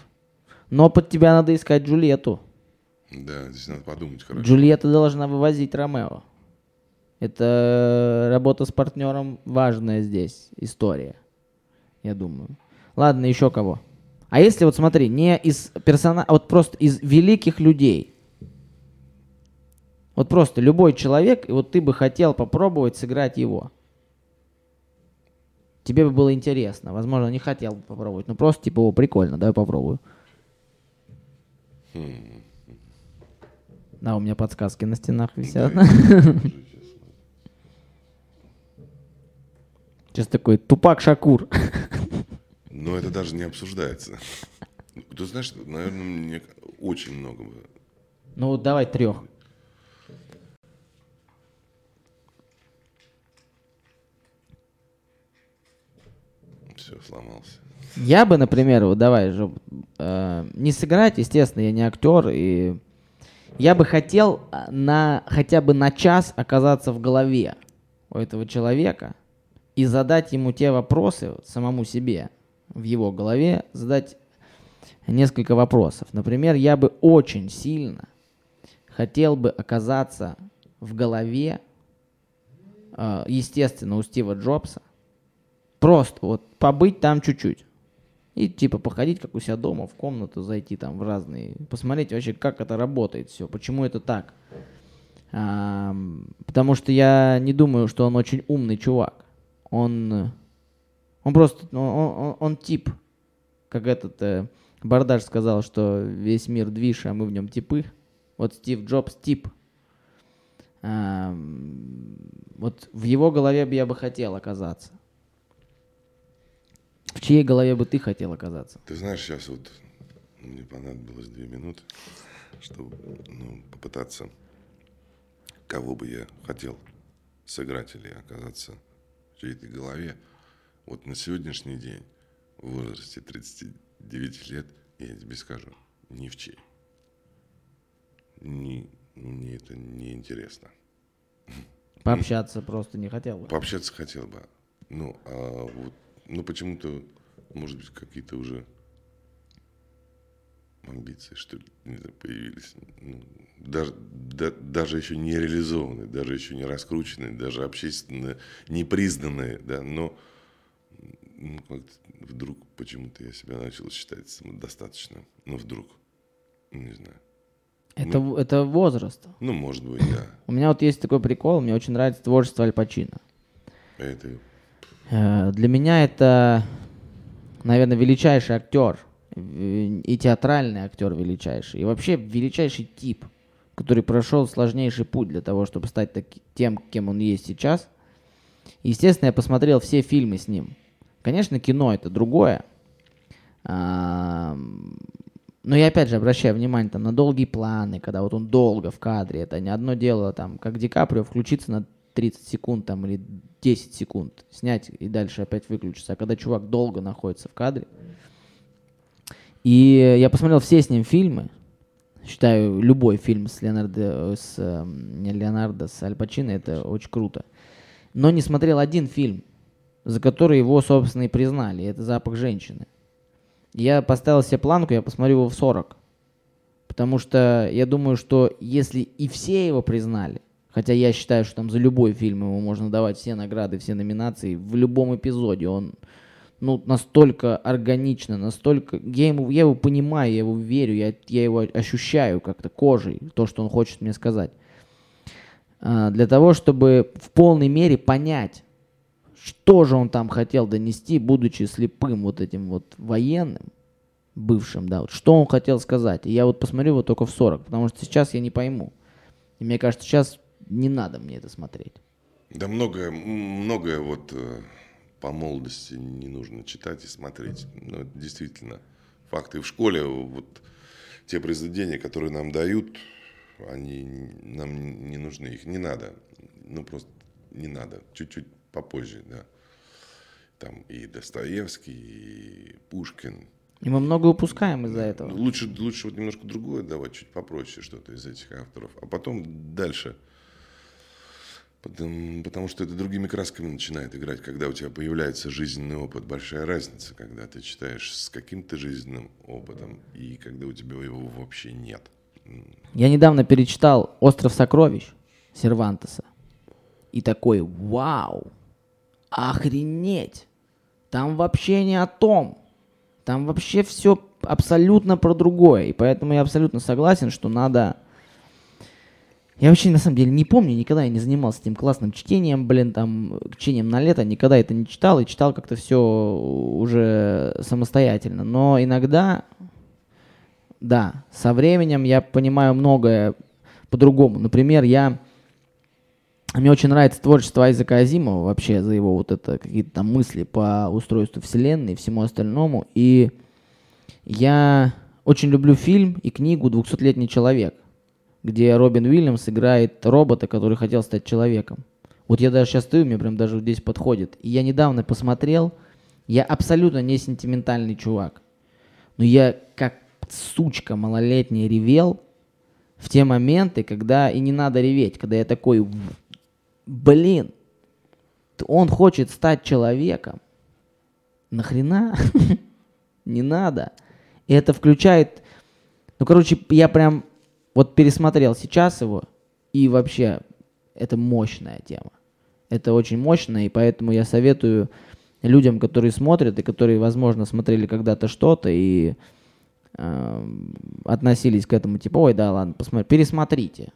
Но под тебя надо искать Джульетту. Да, здесь надо подумать хорошо. Джульетта должна вывозить Ромео. Это работа с партнером важная здесь история, я думаю. Ладно, еще кого? А если вот смотри, не из персона, а вот просто из великих людей. Вот просто любой человек, и вот ты бы хотел попробовать сыграть его. Тебе бы было интересно. Возможно, не хотел бы попробовать, но просто типа, о, прикольно, давай попробую. Да, у меня подсказки на стенах висят. *laughs* Сейчас такой тупак Шакур. Но это даже не обсуждается. Ты знаешь, наверное, мне очень много. Ну, давай трех. Все, сломался. Я бы, например, вот давай же, э, не сыграть, естественно, я не актер, и я бы хотел э, на хотя бы на час оказаться в голове у этого человека и задать ему те вопросы самому себе в его голове, задать несколько вопросов. Например, я бы очень сильно хотел бы оказаться в голове, э, естественно, у Стива Джобса. Просто вот побыть там чуть-чуть. И типа походить, как у себя дома, в комнату зайти там в разные, посмотреть вообще, как это работает все, почему это так. А, потому что я не думаю, что он очень умный чувак. Он, он просто, он, он, он тип, как этот э, Бардаш сказал, что весь мир движ, а мы в нем типы. Вот Стив Джобс тип. А, вот в его голове бы я бы хотел оказаться. В чьей голове бы ты хотел оказаться? Ты знаешь, сейчас вот мне понадобилось две минуты, чтобы ну, попытаться, кого бы я хотел сыграть или оказаться в чьей-то голове. Вот на сегодняшний день, в возрасте 39 лет, я тебе скажу, ни в чей. Ни, мне это не интересно. Пообщаться просто не хотел бы. Пообщаться хотел бы. Ну, а вот ну, почему-то, может быть, какие-то уже амбиции, что ли, не знаю, появились. Ну, даже, да, даже еще не реализованные, даже еще не раскрученные, даже общественно не признанные, да, но ну, как вдруг почему-то я себя начал считать самодостаточным. Ну, вдруг, не знаю. Это, ну, это возраст. Ну, может быть, да. У меня вот есть такой прикол, мне очень нравится творчество Аль Пачино. Это для меня это, наверное, величайший актер и театральный актер величайший, и вообще величайший тип, который прошел сложнейший путь для того, чтобы стать таки, тем, кем он есть сейчас. Естественно, я посмотрел все фильмы с ним. Конечно, кино это другое. А, но я опять же обращаю внимание там, на долгие планы, когда вот он долго в кадре. Это не одно дело, там, как Ди Каприо, включиться на 30 секунд там, или 10 секунд, снять и дальше опять выключиться. А когда чувак долго находится в кадре. И я посмотрел все с ним фильмы. Считаю, любой фильм с Леонардо, с, эм, не Леонардо, с Аль Пачино, это очень круто. Но не смотрел один фильм, за который его, собственно, и признали. Это «Запах женщины». Я поставил себе планку, я посмотрю его в 40. Потому что я думаю, что если и все его признали, Хотя я считаю, что там за любой фильм ему можно давать все награды, все номинации. В любом эпизоде он ну, настолько органично, настолько... Я, ему, я его понимаю, я его верю, я, я его ощущаю как-то кожей, то, что он хочет мне сказать. А, для того, чтобы в полной мере понять, что же он там хотел донести, будучи слепым вот этим вот военным, бывшим, да, вот, что он хотел сказать. И я вот посмотрю вот только в 40, потому что сейчас я не пойму. И мне кажется, сейчас не надо мне это смотреть. Да многое, многое вот э, по молодости не нужно читать и смотреть. Но это действительно факты. В школе вот те произведения, которые нам дают, они нам не нужны, их не надо. Ну просто не надо. Чуть-чуть попозже, да. Там и Достоевский, и Пушкин. И мы много упускаем из-за этого. Лучше, лучше вот немножко другое давать, чуть попроще что-то из этих авторов. А потом дальше – Потому, потому что это другими красками начинает играть, когда у тебя появляется жизненный опыт. Большая разница, когда ты читаешь с каким-то жизненным опытом и когда у тебя его вообще нет. Я недавно перечитал «Остров сокровищ» Сервантеса. И такой, вау, охренеть, там вообще не о том. Там вообще все абсолютно про другое. И поэтому я абсолютно согласен, что надо я вообще, на самом деле, не помню, никогда я не занимался этим классным чтением, блин, там, чтением на лето, никогда это не читал, и читал как-то все уже самостоятельно. Но иногда, да, со временем я понимаю многое по-другому. Например, я... Мне очень нравится творчество Айзека Азимова вообще за его вот это какие-то там мысли по устройству вселенной и всему остальному. И я очень люблю фильм и книгу «200-летний человек» где Робин Уильямс играет робота, который хотел стать человеком. Вот я даже сейчас стою, мне прям даже здесь подходит. И я недавно посмотрел, я абсолютно не сентиментальный чувак. Но я как сучка малолетняя ревел в те моменты, когда и не надо реветь, когда я такой, блин, он хочет стать человеком. Нахрена? *laughs* не надо. И это включает... Ну, короче, я прям вот пересмотрел сейчас его, и вообще это мощная тема. Это очень мощно, и поэтому я советую людям, которые смотрят и которые, возможно, смотрели когда-то что-то и э, относились к этому типа, ой, да, ладно, посмотри, пересмотрите.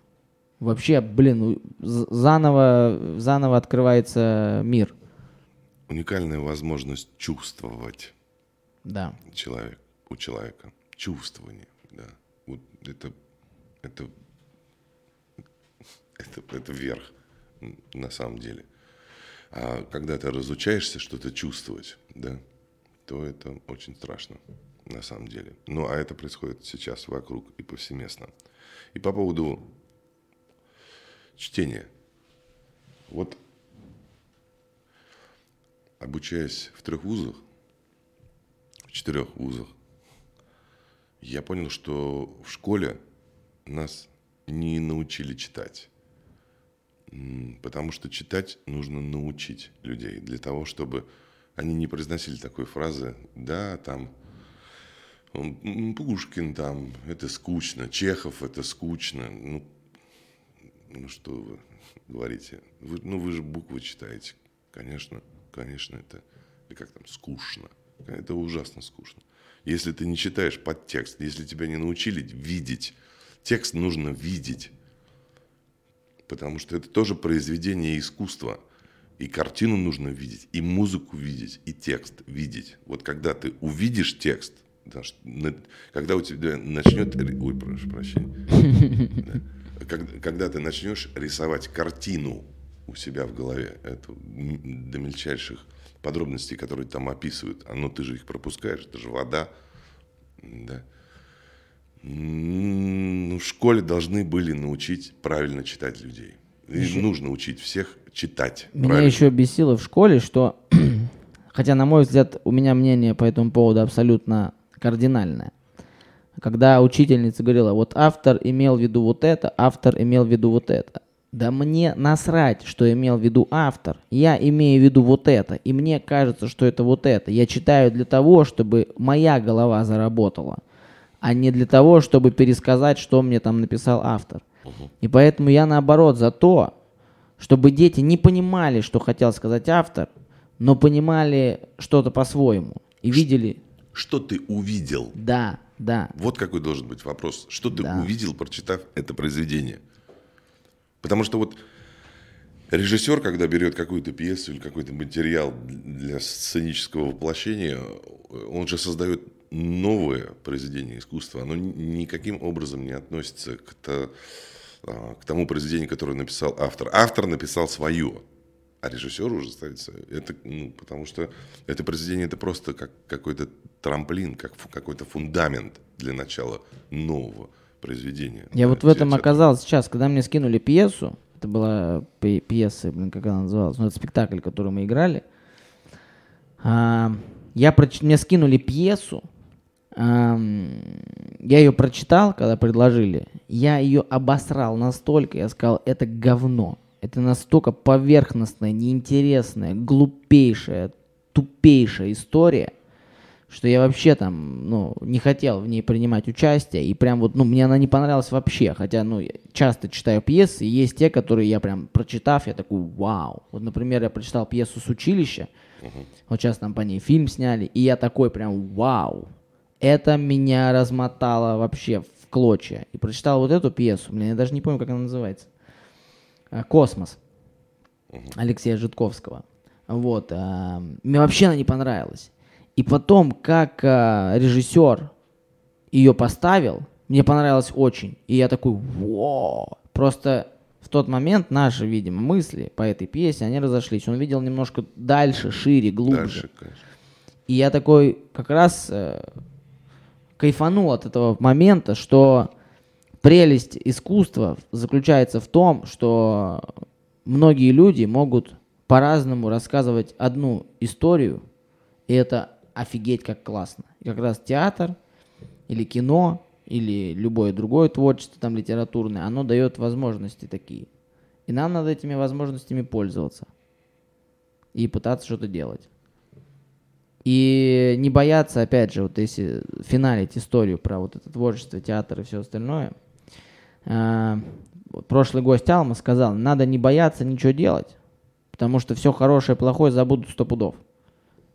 Вообще, блин, заново, заново открывается мир. Уникальная возможность чувствовать. Да. Человек, у человека. Чувствование, да. Вот это, это, это, это верх на самом деле. А когда ты разучаешься что-то чувствовать, да, то это очень страшно на самом деле. Ну, а это происходит сейчас вокруг и повсеместно. И по поводу чтения. Вот обучаясь в трех вузах, в четырех вузах, я понял, что в школе нас не научили читать. Потому что читать нужно научить людей для того, чтобы они не произносили такой фразы, да, там, Пушкин там, это скучно, Чехов, это скучно. Ну, ну что вы говорите? Вы, ну вы же буквы читаете. Конечно, конечно, это, и как там, скучно. Это ужасно скучно. Если ты не читаешь подтекст, если тебя не научили видеть, текст нужно видеть потому что это тоже произведение искусства. И картину нужно видеть, и музыку видеть, и текст видеть. Вот когда ты увидишь текст, да, когда у тебя начнет... Ой, прошу прощения. Когда, когда ты начнешь рисовать картину у себя в голове, это до мельчайших подробностей, которые там описывают, а ну ты же их пропускаешь, это же вода, да, ну, в школе должны были научить правильно читать людей. И еще... нужно учить всех читать. Меня правильно. еще бесило в школе, что, *clears throat* хотя, на мой взгляд, у меня мнение по этому поводу абсолютно кардинальное. Когда учительница говорила, вот автор имел в виду вот это, автор имел в виду вот это. Да мне насрать, что имел в виду автор. Я имею в виду вот это. И мне кажется, что это вот это. Я читаю для того, чтобы моя голова заработала а не для того, чтобы пересказать, что мне там написал автор. Угу. И поэтому я наоборот за то, чтобы дети не понимали, что хотел сказать автор, но понимали что-то по-своему и Ш- видели. Что ты увидел? Да, да. Вот какой должен быть вопрос. Что ты да. увидел, прочитав это произведение? Потому что вот режиссер, когда берет какую-то пьесу или какой-то материал для сценического воплощения, он же создает новое произведение искусства, оно никаким образом не относится к, то, а, к тому произведению, которое написал автор. Автор написал свое, а режиссер уже ставится. Это, ну, потому что это произведение это просто как какой-то трамплин, как какой-то фундамент для начала нового произведения. Я да, вот в этом оказался сейчас, когда мне скинули пьесу, это была пьеса, блин, как она называлась, ну, это спектакль, который мы играли. А, я проч... Мне скинули пьесу, я ее прочитал, когда предложили, я ее обосрал настолько, я сказал, это говно. Это настолько поверхностная, неинтересная, глупейшая, тупейшая история, что я вообще там, ну, не хотел в ней принимать участие, и прям вот, ну, мне она не понравилась вообще, хотя, ну, я часто читаю пьесы, и есть те, которые я прям, прочитав, я такой, вау. Вот, например, я прочитал пьесу с училища, uh-huh. вот сейчас там по ней фильм сняли, и я такой прям, вау, это меня размотало вообще в клочья. И прочитал вот эту пьесу, блин, я даже не помню, как она называется. А, «Космос» Алексея Житковского. Вот. А, мне вообще она не понравилась. И потом, как а, режиссер ее поставил, мне понравилось очень. И я такой, во Просто в тот момент наши, видимо, мысли по этой пьесе, они разошлись. Он видел немножко дальше, шире, глубже. Дальше, И я такой, как раз э, кайфанул от этого момента, что прелесть искусства заключается в том, что многие люди могут по-разному рассказывать одну историю, и это офигеть как классно. И как раз театр или кино, или любое другое творчество там литературное, оно дает возможности такие. И нам надо этими возможностями пользоваться и пытаться что-то делать. И не бояться, опять же, вот если финалить историю про вот это творчество, театр и все остальное. э, прошлый гость Алма сказал, надо не бояться ничего делать, потому что все хорошее и плохое забудут сто пудов.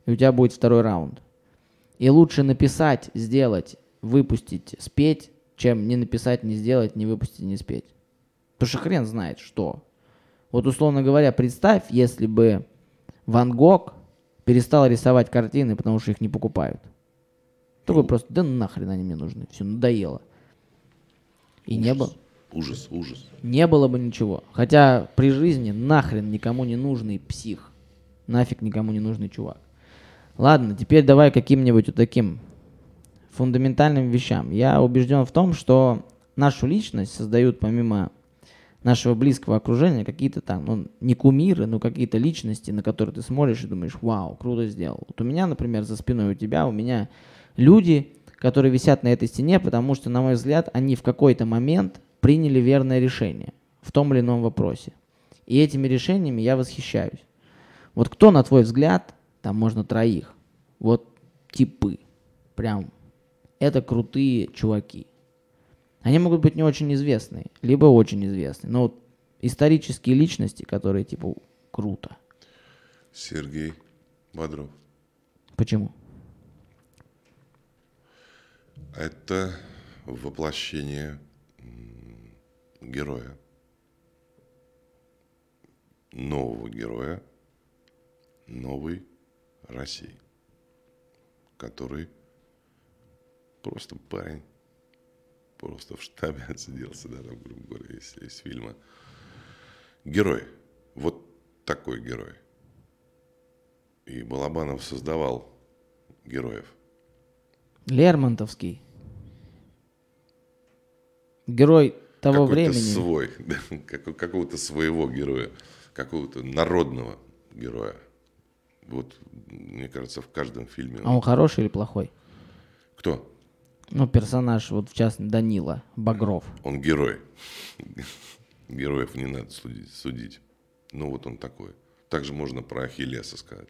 И у тебя будет второй раунд. И лучше написать, сделать, выпустить, спеть, чем не написать, не сделать, не выпустить, не спеть. Потому что хрен знает, что. Вот условно говоря, представь, если бы Ван Гог перестал рисовать картины, потому что их не покупают. Такой просто, да нахрен они мне нужны, все, надоело. И не было, Ужас, ужас. не было бы ничего. Хотя при жизни нахрен никому не нужный псих. Нафиг никому не нужный чувак. Ладно, теперь давай каким-нибудь вот таким фундаментальным вещам. Я убежден в том, что нашу личность создают помимо нашего близкого окружения какие-то там, ну, не кумиры, но какие-то личности, на которые ты смотришь и думаешь, вау, круто сделал. Вот у меня, например, за спиной у тебя, у меня люди, которые висят на этой стене, потому что, на мой взгляд, они в какой-то момент приняли верное решение в том или ином вопросе. И этими решениями я восхищаюсь. Вот кто, на твой взгляд, там можно троих, вот типы, прям, это крутые чуваки. Они могут быть не очень известные, либо очень известные. Но вот исторические личности, которые типа круто. Сергей Бодров. Почему? Это воплощение героя. Нового героя новой России. Который просто парень, просто в штабе *laughs* отсиделся, да, там, грубо говоря, из, из фильма. Герой. Вот такой герой. И Балабанов создавал героев. Лермонтовский. Герой того какой-то времени. свой, *laughs* да, как- какого-то своего героя, какого-то народного героя. Вот, мне кажется, в каждом фильме. А он хороший или плохой? Кто? Ну, персонаж, вот в частности, Данила Багров. Он герой. *laughs* Героев не надо судить. судить. Ну, вот он такой. Также можно про Ахиллеса сказать.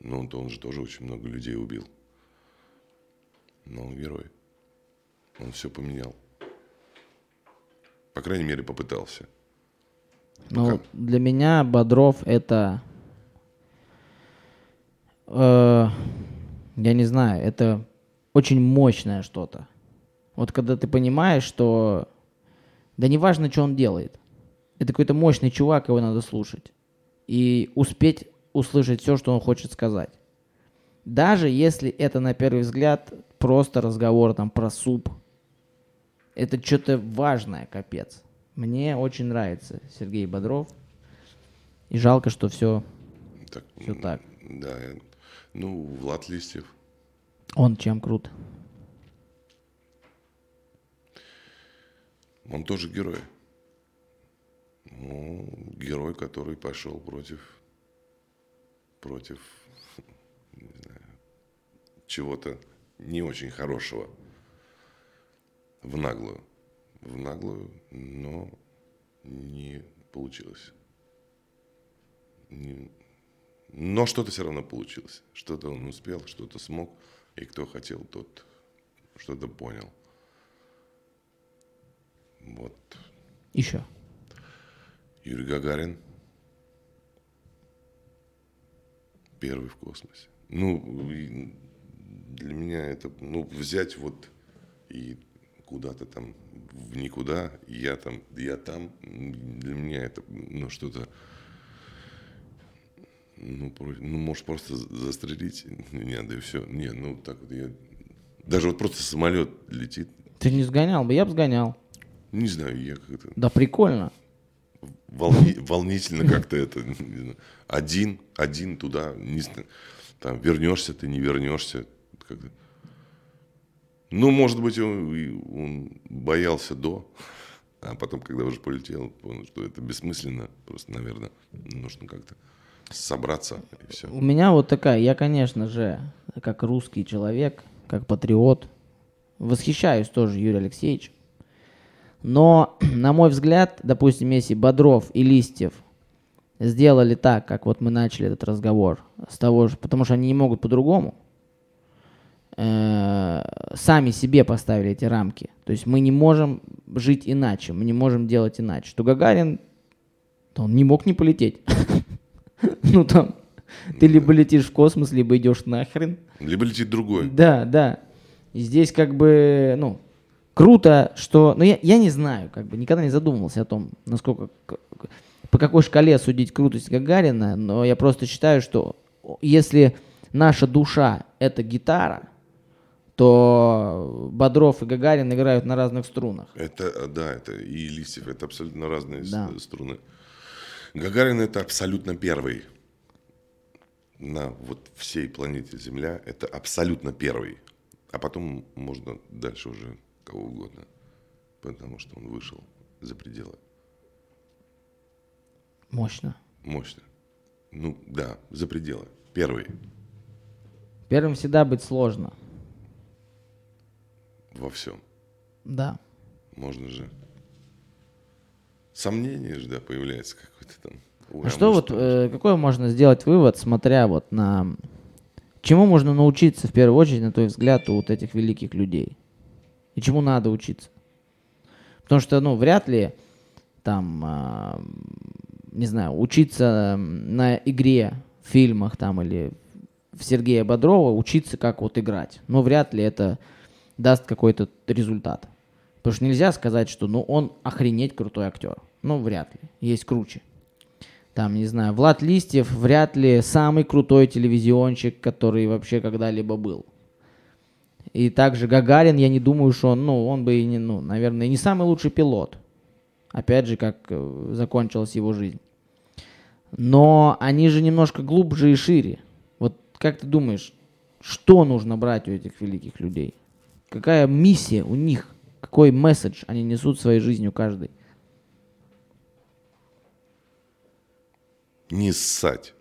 Ну, он-то он же тоже очень много людей убил. Но он герой. Он все поменял. По крайней мере, попытался. Ну, Пока. для меня Бодров это... э, я не знаю, это очень мощное что-то. Вот когда ты понимаешь, что... Да не важно, что он делает. Это какой-то мощный чувак, его надо слушать. И успеть услышать все, что он хочет сказать. Даже если это на первый взгляд просто разговор там про суп. Это что-то важное, капец. Мне очень нравится Сергей Бодров. И жалко, что все, Так, все так. Да, ну, Влад Листьев. Он чем крут. Он тоже герой. Ну, герой, который пошел против, против, чего-то не очень хорошего. В наглую. В наглую, но не получилось. Не- но что-то все равно получилось. Что-то он успел, что-то смог. И кто хотел, тот что-то понял. Вот. Еще. Юрий Гагарин. Первый в космосе. Ну, для меня это, ну, взять вот и куда-то там в никуда, я там, я там, для меня это, ну, что-то, ну, ну, может, просто за- застрелить меня, да и все. Не, ну, так вот я, даже вот просто самолет летит, Ты не сгонял бы? Я бы сгонял. не знаю, я как-то... Да прикольно. волни- волнительно как-то это. не знаю. Один, один туда, не зна- там вернешься ты, не вернешься. как-то. Ну, может быть, он, он боялся до, а потом, когда уже полетел, понял, что это бессмысленно. Просто, наверное, нужно как-то собраться и все. У меня вот такая, я, конечно же, как русский человек, как патриот, восхищаюсь тоже Юрием Алексеевичем. Но, *clears throat* на мой взгляд, допустим, если Бодров и Листьев сделали так, как вот мы начали этот разговор, с того же, потому что они не могут по-другому, э, сами себе поставили эти рамки. То есть мы не можем жить иначе, мы не можем делать иначе. Что Гагарин, он не мог не полететь. *laughs* *laughs* Ну там, ты либо летишь в космос, либо идешь нахрен. Либо летит другой. Да, да. И здесь как бы, ну, круто, что... Ну, я, я не знаю, как бы, никогда не задумывался о том, насколько... По какой шкале судить крутость Гагарина, но я просто считаю, что если наша душа — это гитара, то Бодров и Гагарин играют на разных струнах. Это, да, это и Листьев, это абсолютно разные Да. струны. Гагарин это абсолютно первый на вот всей планете Земля. Это абсолютно первый. А потом можно дальше уже кого угодно. Потому что он вышел за пределы. Мощно. Мощно. Ну, да, за пределы. Первый. Первым всегда быть сложно. Во всем. Да. Можно же. Сомнение же, да, появляется какое-то там. Ой, А что может, вот, э, какой можно сделать вывод, смотря вот на... Чему можно научиться, в первую очередь, на твой взгляд, у вот этих великих людей? И чему надо учиться? Потому что, ну, вряд ли там, а, не знаю, учиться на игре, в фильмах там или в Сергея Бодрова, учиться как вот играть. Но вряд ли это даст какой-то результат. Потому что нельзя сказать, что ну он охренеть крутой актер. Ну, вряд ли. Есть круче. Там, не знаю, Влад Листьев вряд ли самый крутой телевизионщик, который вообще когда-либо был. И также Гагарин, я не думаю, что он, ну, он бы и не, ну, наверное, не самый лучший пилот. Опять же, как э, закончилась его жизнь. Но они же немножко глубже и шире. Вот как ты думаешь, что нужно брать у этих великих людей? Какая миссия у них? Какой месседж они несут своей жизнью каждый? Не ссать.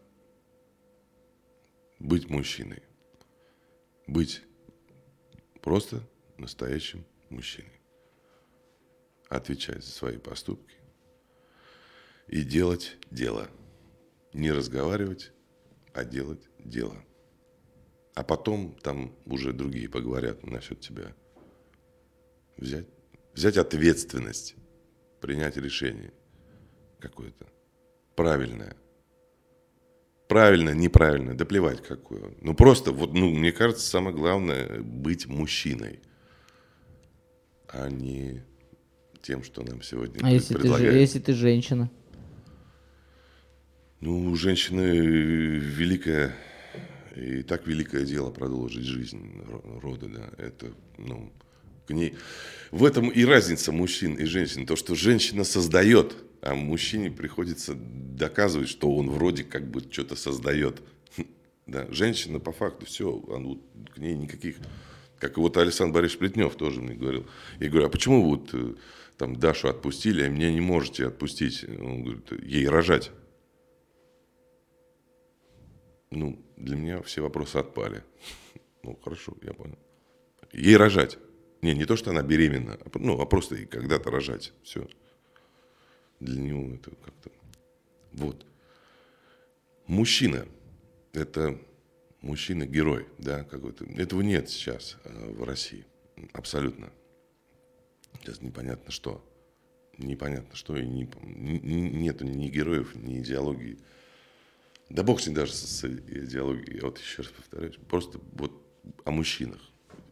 Быть мужчиной. Быть просто настоящим мужчиной. Отвечать за свои поступки. И делать дело. Не разговаривать, а делать дело. А потом там уже другие поговорят насчет тебя. Взять, взять ответственность, принять решение какое-то правильное. Правильно, неправильно, да плевать какое. Ну просто, вот, ну, мне кажется, самое главное быть мужчиной, а не тем, что нам сегодня А если ты, предлагают. если ты женщина? Ну, женщины великое, и так великое дело продолжить жизнь ро- рода, да, это, ну, к ней... В этом и разница мужчин и женщин, то, что женщина создает, а мужчине приходится доказывать, что он вроде как бы что-то создает. Да, женщина по факту, все, он к ней никаких... Как вот Александр Борисович Плетнев тоже мне говорил. Я говорю, а почему вот э, там Дашу отпустили, а меня не можете отпустить? Он говорит, ей рожать. Ну, для меня все вопросы отпали. *laughs* Ну, хорошо, я понял. Ей рожать. Не, не то, что она беременна, а, ну, а просто ей когда-то рожать. Все. Для него это как-то... Вот. Мужчина. Это мужчина-герой, да, какой-то. Этого нет сейчас э, в России. Абсолютно. Сейчас непонятно что. Непонятно что. И не, нету ни героев, ни идеологии. Да бог с ней даже с идеологией, вот еще раз повторяюсь, просто вот о мужчинах.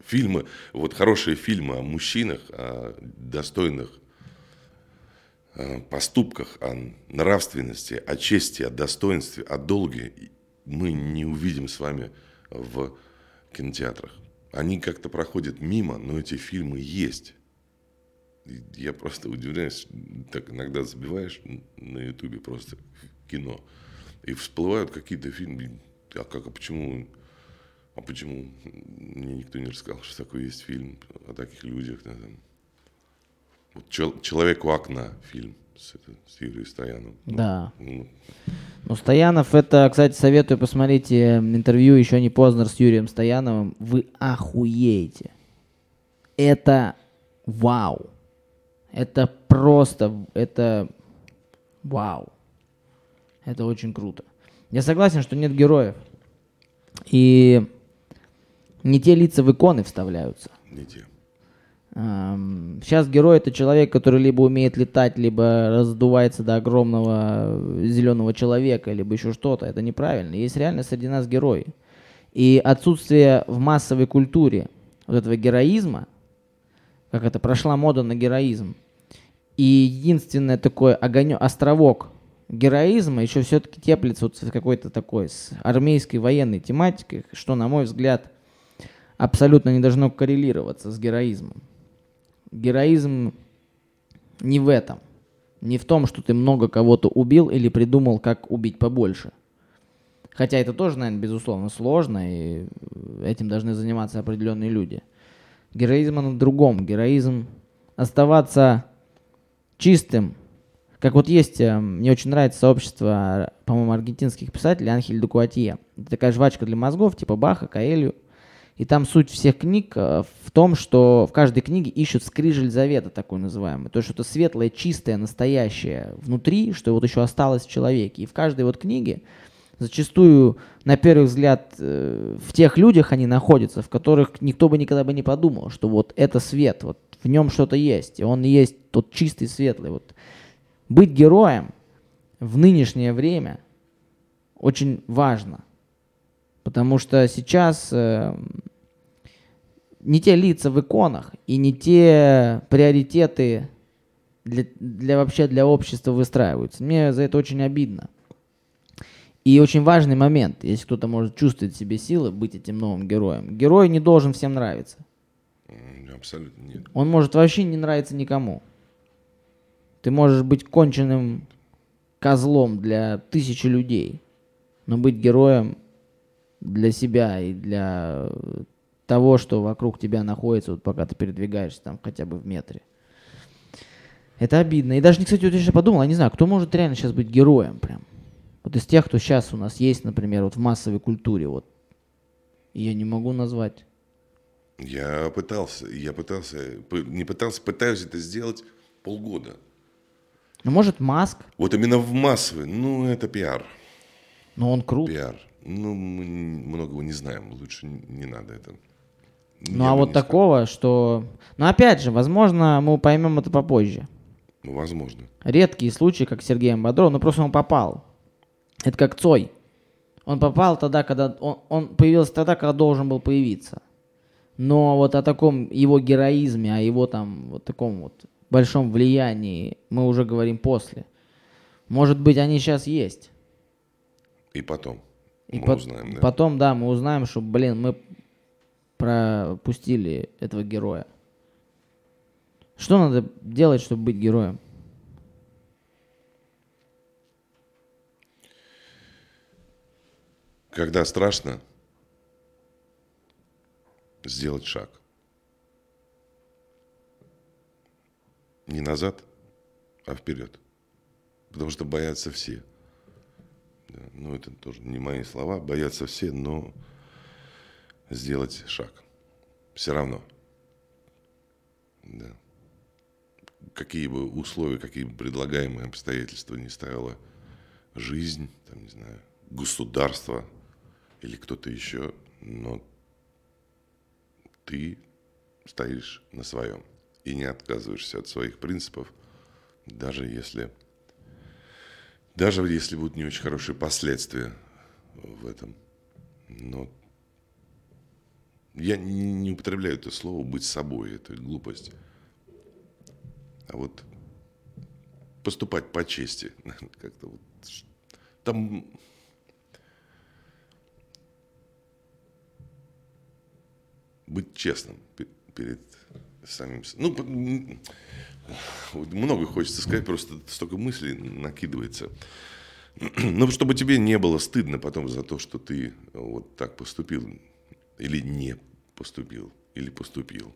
Фильмы, вот хорошие фильмы о мужчинах, о достойных поступках, о нравственности, о чести, о достоинстве, о долге мы не увидим с вами в кинотеатрах. Они как-то проходят мимо, но эти фильмы есть. Я просто удивляюсь, так иногда забиваешь на ютубе просто кино, и всплывают какие-то фильмы. А как, а почему, а почему мне никто не рассказал, что такое есть фильм о таких людях? да. Вот «Чел- «Человек у окна» фильм с, это, с Юрием Стояновым. Ну, Да. ну, Ну, Стоянов, это, кстати, советую посмотреть э, интервью «Еще не поздно» с Юрием Стояновым. Вы охуеете. Это вау. Это просто, это вау. Это очень круто. Я согласен, что нет героев. И не те лица в иконы вставляются. Не те. Сейчас герой это человек, который либо умеет летать, либо раздувается до огромного зеленого человека, либо еще что-то. Это неправильно. Есть реально среди нас герой. И отсутствие в массовой культуре вот этого героизма, как это прошла мода на героизм, и единственное такое огонек, островок героизма еще все-таки теплится вот с какой-то такой с армейской военной тематикой, что, на мой взгляд, абсолютно не должно коррелироваться с героизмом. Героизм не в этом. Не в том, что ты много кого-то убил или придумал, как убить побольше. Хотя это тоже, наверное, безусловно, сложно, и этим должны заниматься определенные люди. Героизм он в другом. Героизм оставаться чистым. Как вот есть, э, мне очень нравится сообщество, по-моему, аргентинских писателей Анхель де Куатье. Это такая жвачка для мозгов, типа Баха, Каэлью. И там суть всех книг э, в том, что в каждой книге ищут скрижель завета, такой называемый. То есть что-то светлое, чистое, настоящее внутри, что вот еще осталось в человеке. И в каждой вот книге зачастую, на первый взгляд, э, в тех людях они находятся, в которых никто бы никогда бы не подумал, что вот это свет, вот в нем что-то есть, и он есть тот чистый, светлый. Вот. Быть героем в нынешнее время очень важно, потому что сейчас э, не те лица в иконах и не те приоритеты для, для вообще для общества выстраиваются. Мне за это очень обидно. И очень важный момент, если кто-то может чувствовать в себе силы быть этим новым героем. Герой не должен всем нравиться. Абсолютно нет. Он может вообще не нравиться никому. Ты можешь быть конченным козлом для тысячи людей, но быть героем для себя и для того, что вокруг тебя находится, вот пока ты передвигаешься там хотя бы в метре. Это обидно. И даже, кстати, вот я сейчас подумал, я не знаю, кто может реально сейчас быть героем прям. Вот из тех, кто сейчас у нас есть, например, вот в массовой культуре, вот. Я не могу назвать. Я пытался, я пытался, не пытался, пытаюсь это сделать полгода. Ну, может, Маск, Вот именно в массовый, ну, это пиар. но он крут. Пиар. Ну, мы многого не знаем, лучше не надо это. Ну, Я а вот не сказал. такого, что... Ну, опять же, возможно, мы поймем это попозже. Ну, возможно. Редкие случаи, как с Сергеем Бодровым, ну, просто он попал. Это как Цой. Он попал тогда, когда... Он, он появился тогда, когда должен был появиться. Но вот о таком его героизме, о его там вот таком вот большом влиянии мы уже говорим после. Может быть, они сейчас есть. И потом. И мы пот- узнаем, да. потом, да, мы узнаем, что, блин, мы пропустили этого героя. Что надо делать, чтобы быть героем? Когда страшно, сделать шаг. Не назад, а вперед. Потому что боятся все. Ну, это тоже не мои слова. Боятся все, но сделать шаг. Все равно. Да. Какие бы условия, какие бы предлагаемые обстоятельства не ставила жизнь, там, не знаю, государство или кто-то еще, но ты стоишь на своем и не отказываешься от своих принципов, даже если, даже если будут не очень хорошие последствия в этом. Но я не, употребляю это слово быть собой, это глупость. А вот поступать по чести, *laughs* как-то вот там быть честным пе- перед самим... Ну, много хочется сказать, просто столько мыслей накидывается. *clears throat* Ну, чтобы тебе не было стыдно потом за то, что ты вот так поступил, или не поступил, или поступил.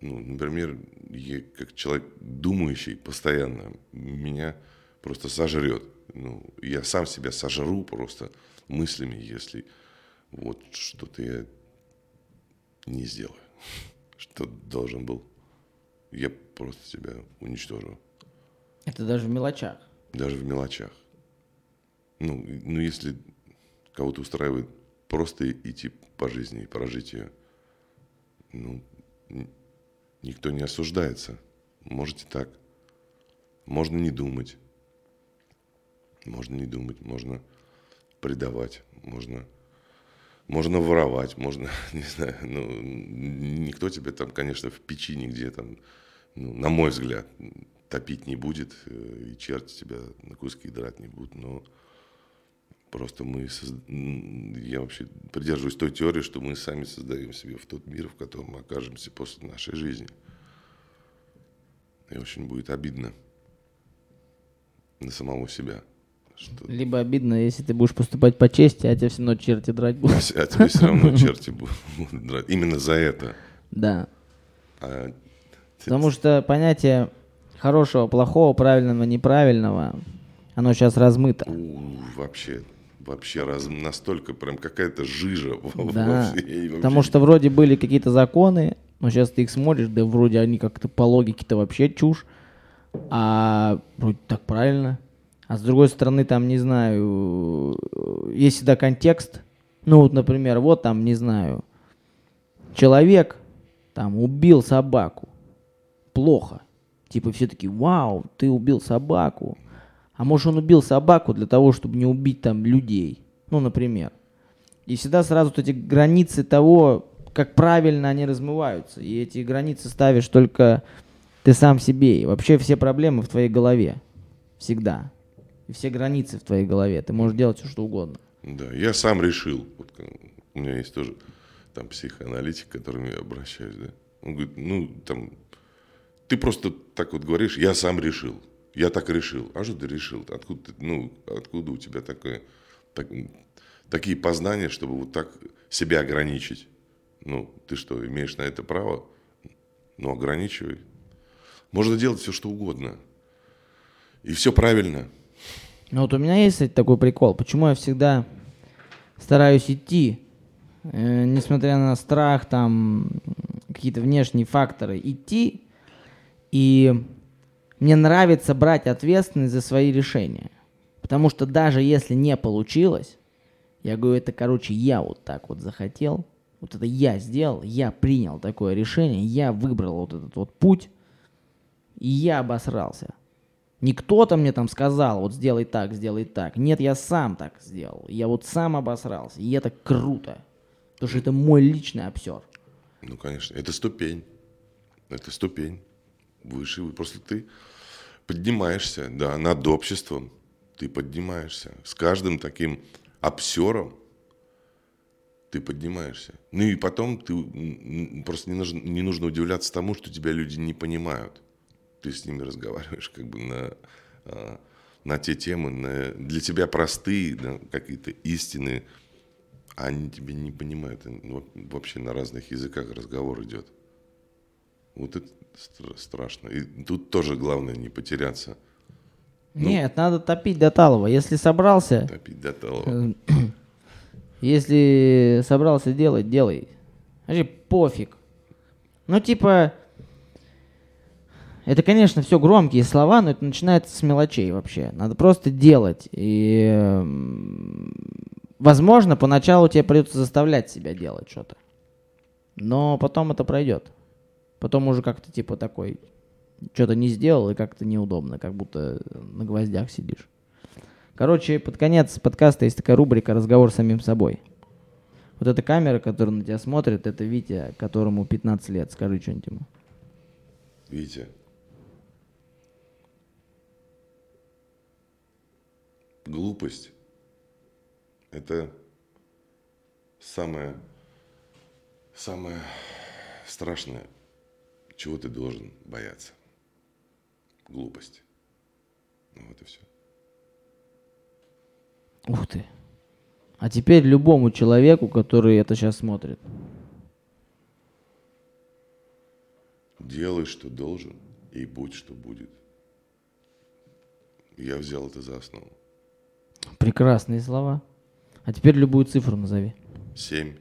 Ну, например, я как человек думающий постоянно, меня просто сожрет. Ну, я сам себя сожру просто мыслями, если вот что-то я не сделаю, *laughs* что должен был. Я просто себя уничтожу. Это даже в мелочах. Даже в мелочах. Ну, ну, если кого-то устраивает просто идти по жизни и прожить ее, ну, никто не осуждается. Можете так. Можно не думать. Можно не думать, можно предавать, можно, можно воровать, можно, *laughs* не знаю, ну, никто тебя там, конечно, в печи нигде там, ну, на мой взгляд, топить не будет, э, и черти тебя на куски драть не будут, но просто мы, созд- я вообще придерживаюсь той теории, что мы сами создаем себе в тот мир, в котором мы окажемся после нашей жизни. И очень будет обидно на самого себя. Что Либо обидно, если ты будешь поступать по чести, а тебя все равно черти драть будут. а тебе все равно *laughs* черти будут драть. Именно за это. Да. А Потому что понятие хорошего, плохого, правильного, неправильного, оно сейчас размыто. вообще, вообще раз, настолько прям какая-то жижа Да, вообще- потому что вроде были какие-то законы, но сейчас ты их смотришь, да вроде они как-то по логике-то вообще чушь, а вроде так правильно. А с другой стороны, там, не знаю, есть всегда контекст. Ну вот, например, вот там, не знаю, человек там убил собаку. Плохо. Типа все таки вау, ты убил собаку. А может он убил собаку для того, чтобы не убить там людей. Ну, например. И всегда сразу вот эти границы того, как правильно они размываются. И эти границы ставишь только ты сам себе. И вообще все проблемы в твоей голове. Всегда. И все границы в твоей голове. Ты можешь делать все, что угодно. Да, я сам решил. Вот, как- у меня есть тоже там психоаналитик, к которому я обращаюсь, да. Он говорит, ну, там, ты просто так вот говоришь, я сам решил. Я так решил. А что ты решил? Откуда, ты, ну, откуда у тебя такое, так- такие познания, чтобы вот так себя ограничить? Ну, ты что, имеешь на это право? Ну, ограничивай. Можно делать все, что угодно. И все правильно. Ну вот у меня есть, такой прикол. Почему я всегда стараюсь идти, э, несмотря на страх, там, какие-то внешние факторы, идти, и мне нравится брать ответственность за свои решения. Потому что даже если не получилось, я говорю, это, короче, я вот так вот захотел, вот это я сделал, я принял такое решение, я выбрал вот этот вот путь, и я обосрался. Не кто-то мне там сказал, вот сделай так, сделай так. Нет, я сам так сделал. Я вот сам обосрался. И это круто. Потому что это мой личный обсер. Ну, конечно, это ступень. Это ступень. Выше. Просто ты поднимаешься, да, над обществом. Ты поднимаешься. С каждым таким обсером ты поднимаешься. Ну и потом ты просто не нужно, не нужно удивляться тому, что тебя люди не понимают. Ты с ними разговариваешь как бы на, а, на те темы, на, для тебя простые, да, какие-то истины, а они тебя не понимают. Вообще на разных языках разговор идет. Вот это страшно. И тут тоже главное не потеряться. Нет, надо топить до талого. Если собрался, Топить до талого. *clears throat* если собрался делать, делай. Вообще пофиг. Ну, типа, это, конечно, все громкие слова, но это начинается с мелочей вообще. Надо просто делать. И, эм, возможно, поначалу тебе придется заставлять себя делать что-то. Но потом это пройдет. Потом уже как-то типа такой, что-то не сделал и как-то неудобно, как будто на гвоздях сидишь. Короче, под конец подкаста есть такая рубрика «Разговор с самим собой». Вот эта камера, которая на тебя смотрит, это Витя, которому 15 лет. Скажи что-нибудь ему. Видите? Глупость – это самое, самое страшное, чего ты должен бояться. Глупость. Ну вот и все. Ух ты. А теперь любому человеку, который это сейчас смотрит. Делай, что должен, и будь, что будет. Я взял это за основу. Прекрасные слова. А теперь любую цифру назови. Семь.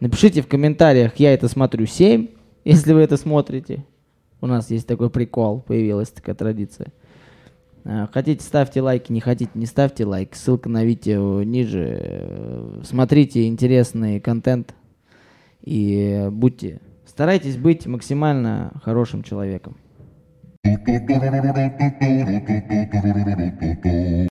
Напишите в комментариях, я это смотрю 7, если вы это смотрите. У нас есть такой прикол, появилась такая традиция. Э, Хотите, ставьте лайки, не хотите, не ставьте лайк. Ссылка на видео ниже. Э, Смотрите интересный контент и будьте, старайтесь быть максимально хорошим человеком.